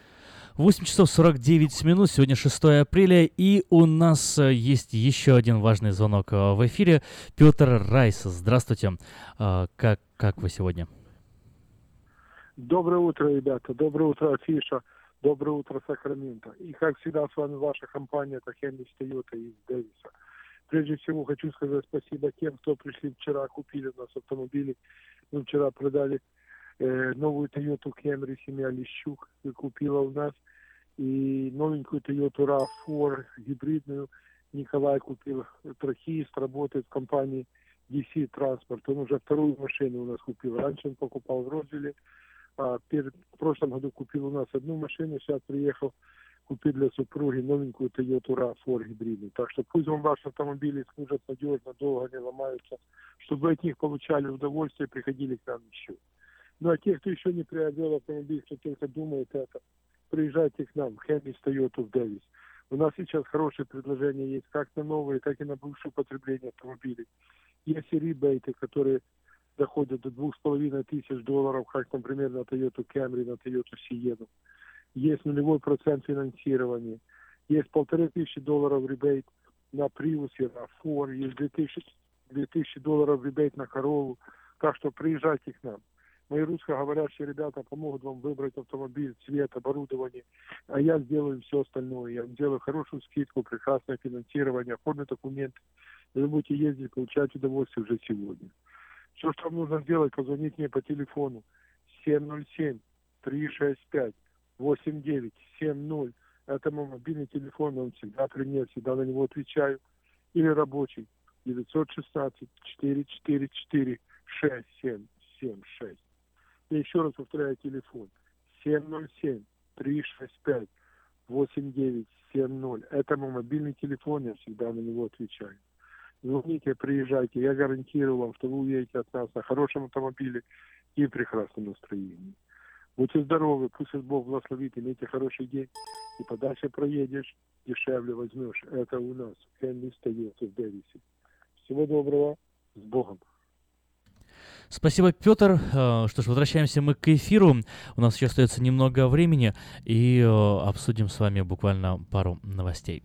8 часов 49 минут, сегодня 6 апреля, и у нас э, есть еще один важный звонок э, в эфире. Петр Райс, здравствуйте. А, как, как вы сегодня? Доброе утро, ребята. Доброе утро, Афиша. Доброе утро, Сакраменто. И как всегда с вами ваша компания, это Хенри Тойота из Дэвиса. Прежде всего хочу сказать спасибо тем, кто пришли вчера, купили у нас автомобили. Мы вчера продали э, новую Toyota Camry, семья Лещук купила у нас. И новенькую Toyota RAV4 гибридную Николай купил. Трахист работает в компании DC Transport. Он уже вторую машину у нас купил. Раньше он покупал в Розеле. А перед, в прошлом году купил у нас одну машину, сейчас приехал купить для супруги новенькую Toyota RAV4 гибридную. Так что пусть вам ваши автомобили служат надежно, долго не ломаются, чтобы от них получали удовольствие и приходили к нам еще. Ну а те, кто еще не приобрел автомобиль, кто только думает это, приезжайте к нам, Хэмис Toyota в Дэвис. У нас сейчас хорошие предложения есть как на новые, так и на бывшее употребление автомобилей. Есть и ребейты, которые доходят до двух с половиной тысяч долларов, как, например, на Toyota Camry, на Toyota Sienna есть нулевой процент финансирования, есть полторы тысячи долларов ребейт на Prius на Ford, есть две тысячи, две тысячи долларов ребейт на Корову. Так что приезжайте к нам. Мои русскоговорящие ребята помогут вам выбрать автомобиль, цвет, оборудование, а я сделаю все остальное. Я сделаю хорошую скидку, прекрасное финансирование, оформлю документы. Вы будете ездить, получать удовольствие уже сегодня. Все, что вам нужно сделать, позвонить мне по телефону 707 365 8970. Это мой мобильный телефон, он всегда при мне, всегда на него отвечаю. Или рабочий 916 444 6776. Я еще раз повторяю телефон 707 365 8970. Это мой мобильный телефон, я всегда на него отвечаю. Звоните, приезжайте, я гарантирую вам, что вы уедете от нас на хорошем автомобиле и прекрасном настроении. Будьте здоровы, пусть Бог благословит, имейте хороший день. И подальше проедешь, дешевле возьмешь. Это у нас. Хенли остается в Дэвисе. Всего доброго. С Богом. Спасибо, Петр. Э, что ж, возвращаемся мы к эфиру. У нас еще остается немного времени, и э, обсудим с вами буквально пару новостей.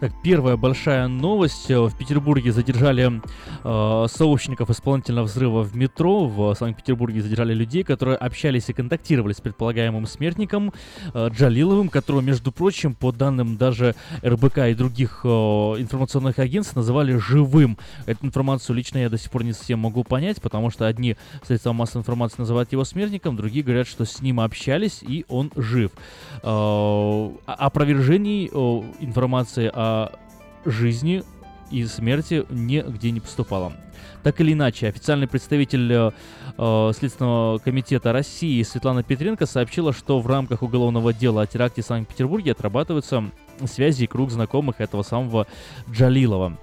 Так, первая большая новость. В Петербурге задержали э, сообщников исполнительного взрыва в метро. В Санкт-Петербурге задержали людей, которые общались и контактировали с предполагаемым смертником э, Джалиловым, которого, между прочим, по данным даже РБК и других э, информационных агентств, называли живым. Эту информацию лично я до сих пор не совсем могу понять, потому что одни средства массовой информации называют его смертником, другие говорят, что с ним общались и он жив. Э, опровержений э, информации о жизни и смерти нигде не поступало. Так или иначе, официальный представитель э, э, Следственного комитета России Светлана Петренко сообщила, что в рамках уголовного дела о теракте в Санкт-Петербурге отрабатываются связи и круг знакомых этого самого Джалилова.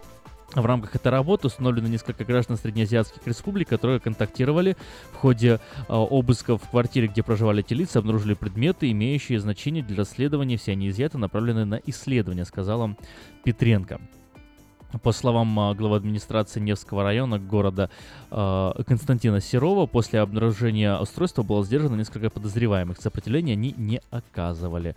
В рамках этой работы установлены несколько граждан среднеазиатских республик, которые контактировали в ходе э, обысков в квартире, где проживали эти лица, обнаружили предметы, имеющие значение для расследования. Все они изъяты, направлены на исследование, сказала Петренко. По словам э, главы администрации Невского района города э, Константина Серова, после обнаружения устройства было сдержано несколько подозреваемых. Сопротивления они не оказывали.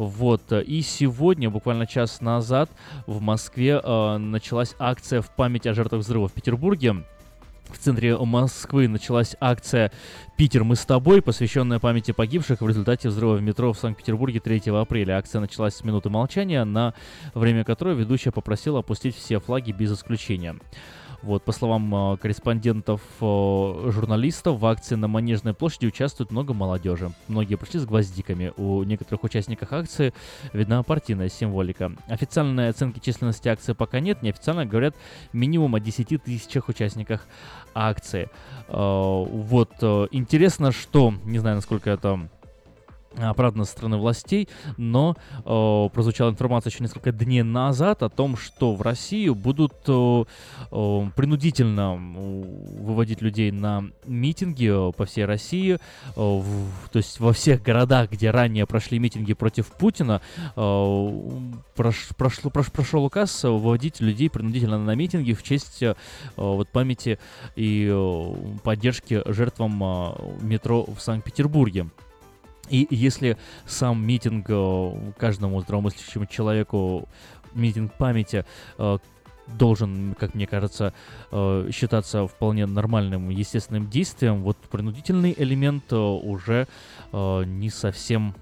Вот. И сегодня, буквально час назад, в Москве э, началась акция в память о жертвах взрыва в Петербурге. в центре Москвы началась акция «Питер, мы с тобой», посвященная памяти погибших в результате взрыва в метро в Санкт-Петербурге 3 апреля. Акция началась с минуты молчания, на время которой ведущая попросила опустить все флаги без исключения. Вот, по словам э, корреспондентов, э, журналистов, в акции на Манежной площади участвует много молодежи. Многие пришли с гвоздиками. У некоторых участников акции видна партийная символика. Официальной оценки численности акции пока нет. Неофициально говорят минимум о 10 тысячах участниках акции. Э, вот, э, интересно, что, не знаю, насколько это оправдано со стороны властей, но э, прозвучала информация еще несколько дней назад о том, что в Россию будут э, э, принудительно выводить людей на митинги по всей России, э, в, то есть во всех городах, где ранее прошли митинги против Путина, э, прош, прошло, прош, прошел указ выводить людей принудительно на митинги в честь э, вот, памяти и э, поддержки жертвам э, метро в Санкт-Петербурге. И если сам митинг э, каждому здравомыслящему человеку, митинг памяти, э, должен, как мне кажется, э, считаться вполне нормальным, естественным действием, вот принудительный элемент уже не совсем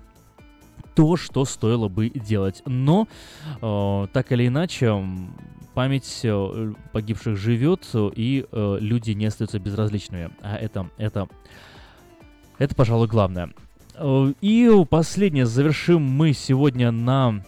то, что стоило бы делать. Но, так или иначе, память погибших живет, и люди не остаются безразличными. А это, это, это, пожалуй, главное. Э, и последнее завершим мы сегодня на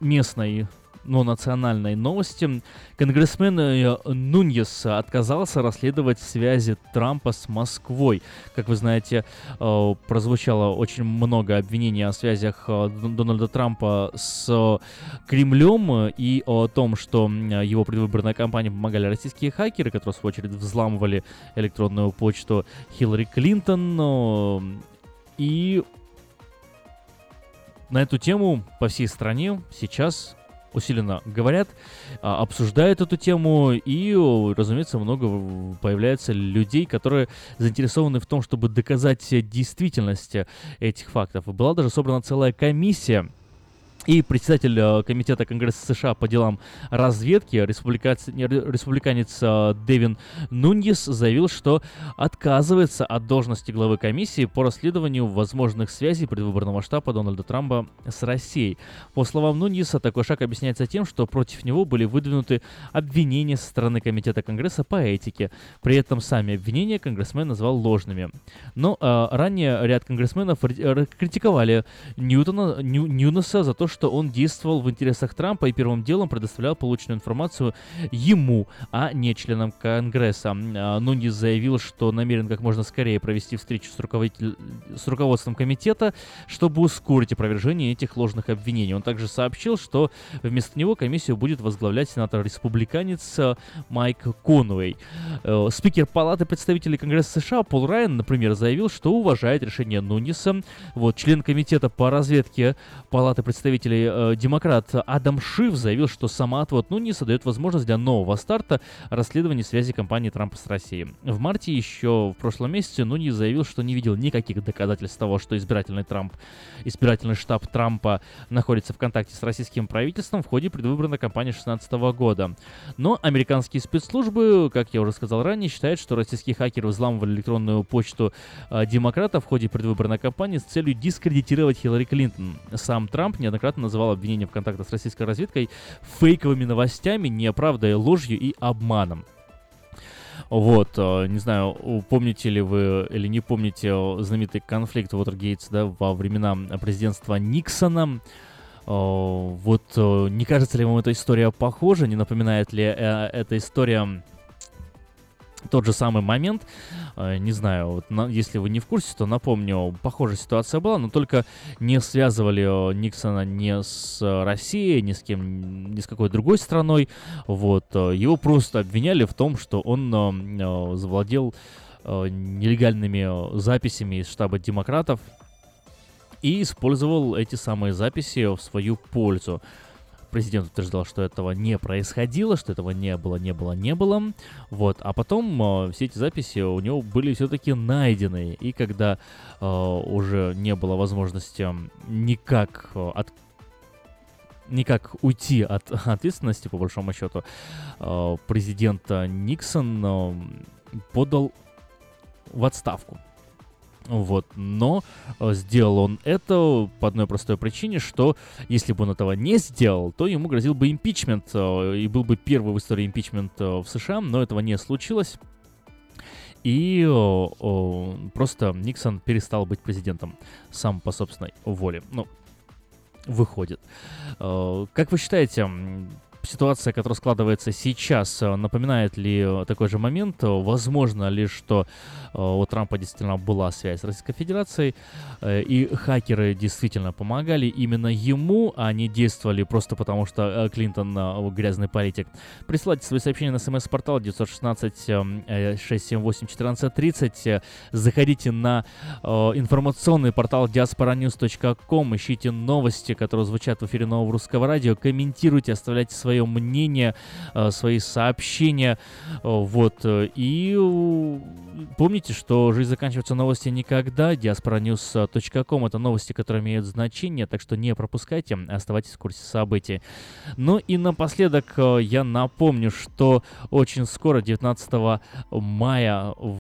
местной но национальной новости. Конгрессмен э, Нуньес отказался расследовать связи Трампа с Москвой. Как вы знаете, э, прозвучало очень много обвинений о связях Дональда Трампа с Кремлем и о том, что его предвыборная кампания помогали российские хакеры, которые, в свою очередь, взламывали электронную почту Хиллари Клинтон. И на эту тему по всей стране сейчас усиленно говорят, а, обсуждают эту тему, и, разумеется, много появляется людей, которые заинтересованы в том, чтобы доказать действительность этих фактов. Была даже собрана целая комиссия, и председатель э, Комитета Конгресса США по делам разведки, республиканец э, Дэвин Нуньес, заявил, что отказывается от должности главы комиссии по расследованию возможных связей предвыборного штаба Дональда Трампа с Россией. По словам Нуньеса, такой шаг объясняется тем, что против него были выдвинуты обвинения со стороны Комитета Конгресса по этике. При этом сами обвинения конгрессмен назвал ложными. Но э, ранее ряд конгрессменов критиковали Ньютона, Нью, Ньюнеса за то, что что он действовал в интересах Трампа и первым делом предоставлял полученную информацию ему, а не членам Конгресса. А, Нунис заявил, что намерен как можно скорее провести встречу с, руководитель... с руководством комитета, чтобы ускорить опровержение этих ложных обвинений. Он также сообщил, что вместо него комиссию будет возглавлять сенатор-республиканец э, Майк Конуэй. Э, спикер Палаты представителей Конгресса США Пол Райан, например, заявил, что уважает решение Нуниса. Вот, член комитета по разведке Палаты представителей представителей э, демократ Адам Шиф заявил, что сама отвод Нуниса дает возможность для нового старта расследования связи компании Трампа с Россией. В марте еще в прошлом месяце Нунис заявил, что не видел никаких доказательств того, что избирательный Трамп, избирательный штаб Трампа находится в контакте с российским правительством в ходе предвыборной кампании 2016 года. Но американские спецслужбы, как я уже сказал ранее, считают, что российские хакеры взламывали электронную почту э, демократа в ходе предвыборной кампании с целью дискредитировать Хиллари Клинтон. Сам Трамп неоднократно называл обвинения в контактах с российской разведкой фейковыми новостями, неправдой, ложью и обманом. Вот, э, не знаю, помните ли вы или не помните знаменитый конфликт Уотергейтс, да, во времена президентства Никсона. Э, вот, э, не кажется ли вам эта история похожа, не напоминает ли эта история тот же самый момент, э, не знаю, вот на, если вы не в курсе, то напомню, похожая ситуация была, но только не связывали э, Никсона ни с Россией, ни с кем, ни с какой другой страной, вот, э, его просто обвиняли в том, что он завладел нелегальными записями из штаба демократов и использовал эти самые записи в свою пользу. Президент утверждал, что этого не происходило, что этого не было, не было, не было. Вот. А потом э, все эти записи у него были все-таки найдены. И когда э, уже не было возможности никак э, от никак уйти от <laughs> ответственности, по большому счету, э, президент Никсон э, подал в отставку. Вот. Но э, сделал он это по одной простой причине, что если бы он этого не сделал, то ему грозил бы импичмент, э, и был бы первый в истории импичмент э, в США, но этого не случилось. И о, о, просто Никсон перестал быть президентом сам по собственной воле. Ну, выходит. Как вы считаете, ситуация, которая складывается сейчас, э, напоминает ли э, такой же момент? Возможно ли, что э, у Трампа действительно была связь с Российской Федерацией, и хакеры действительно помогали именно ему, а не действовали просто потому, что Клинтон грязный политик? Присылайте свои сообщения на смс-портал 916-678-1430. Заходите на информационный портал diasporanews.com, ищите новости, которые звучат в эфире нового русского радио, комментируйте, оставляйте свои свое мнение, э, свои сообщения. Э, вот. Э, и помните, что жизнь заканчивается новости никогда. diasporanews.com это новости, которые имеют значение, так что не пропускайте, оставайтесь в курсе событий. Ну и напоследок я напомню, что очень скоро, 19 мая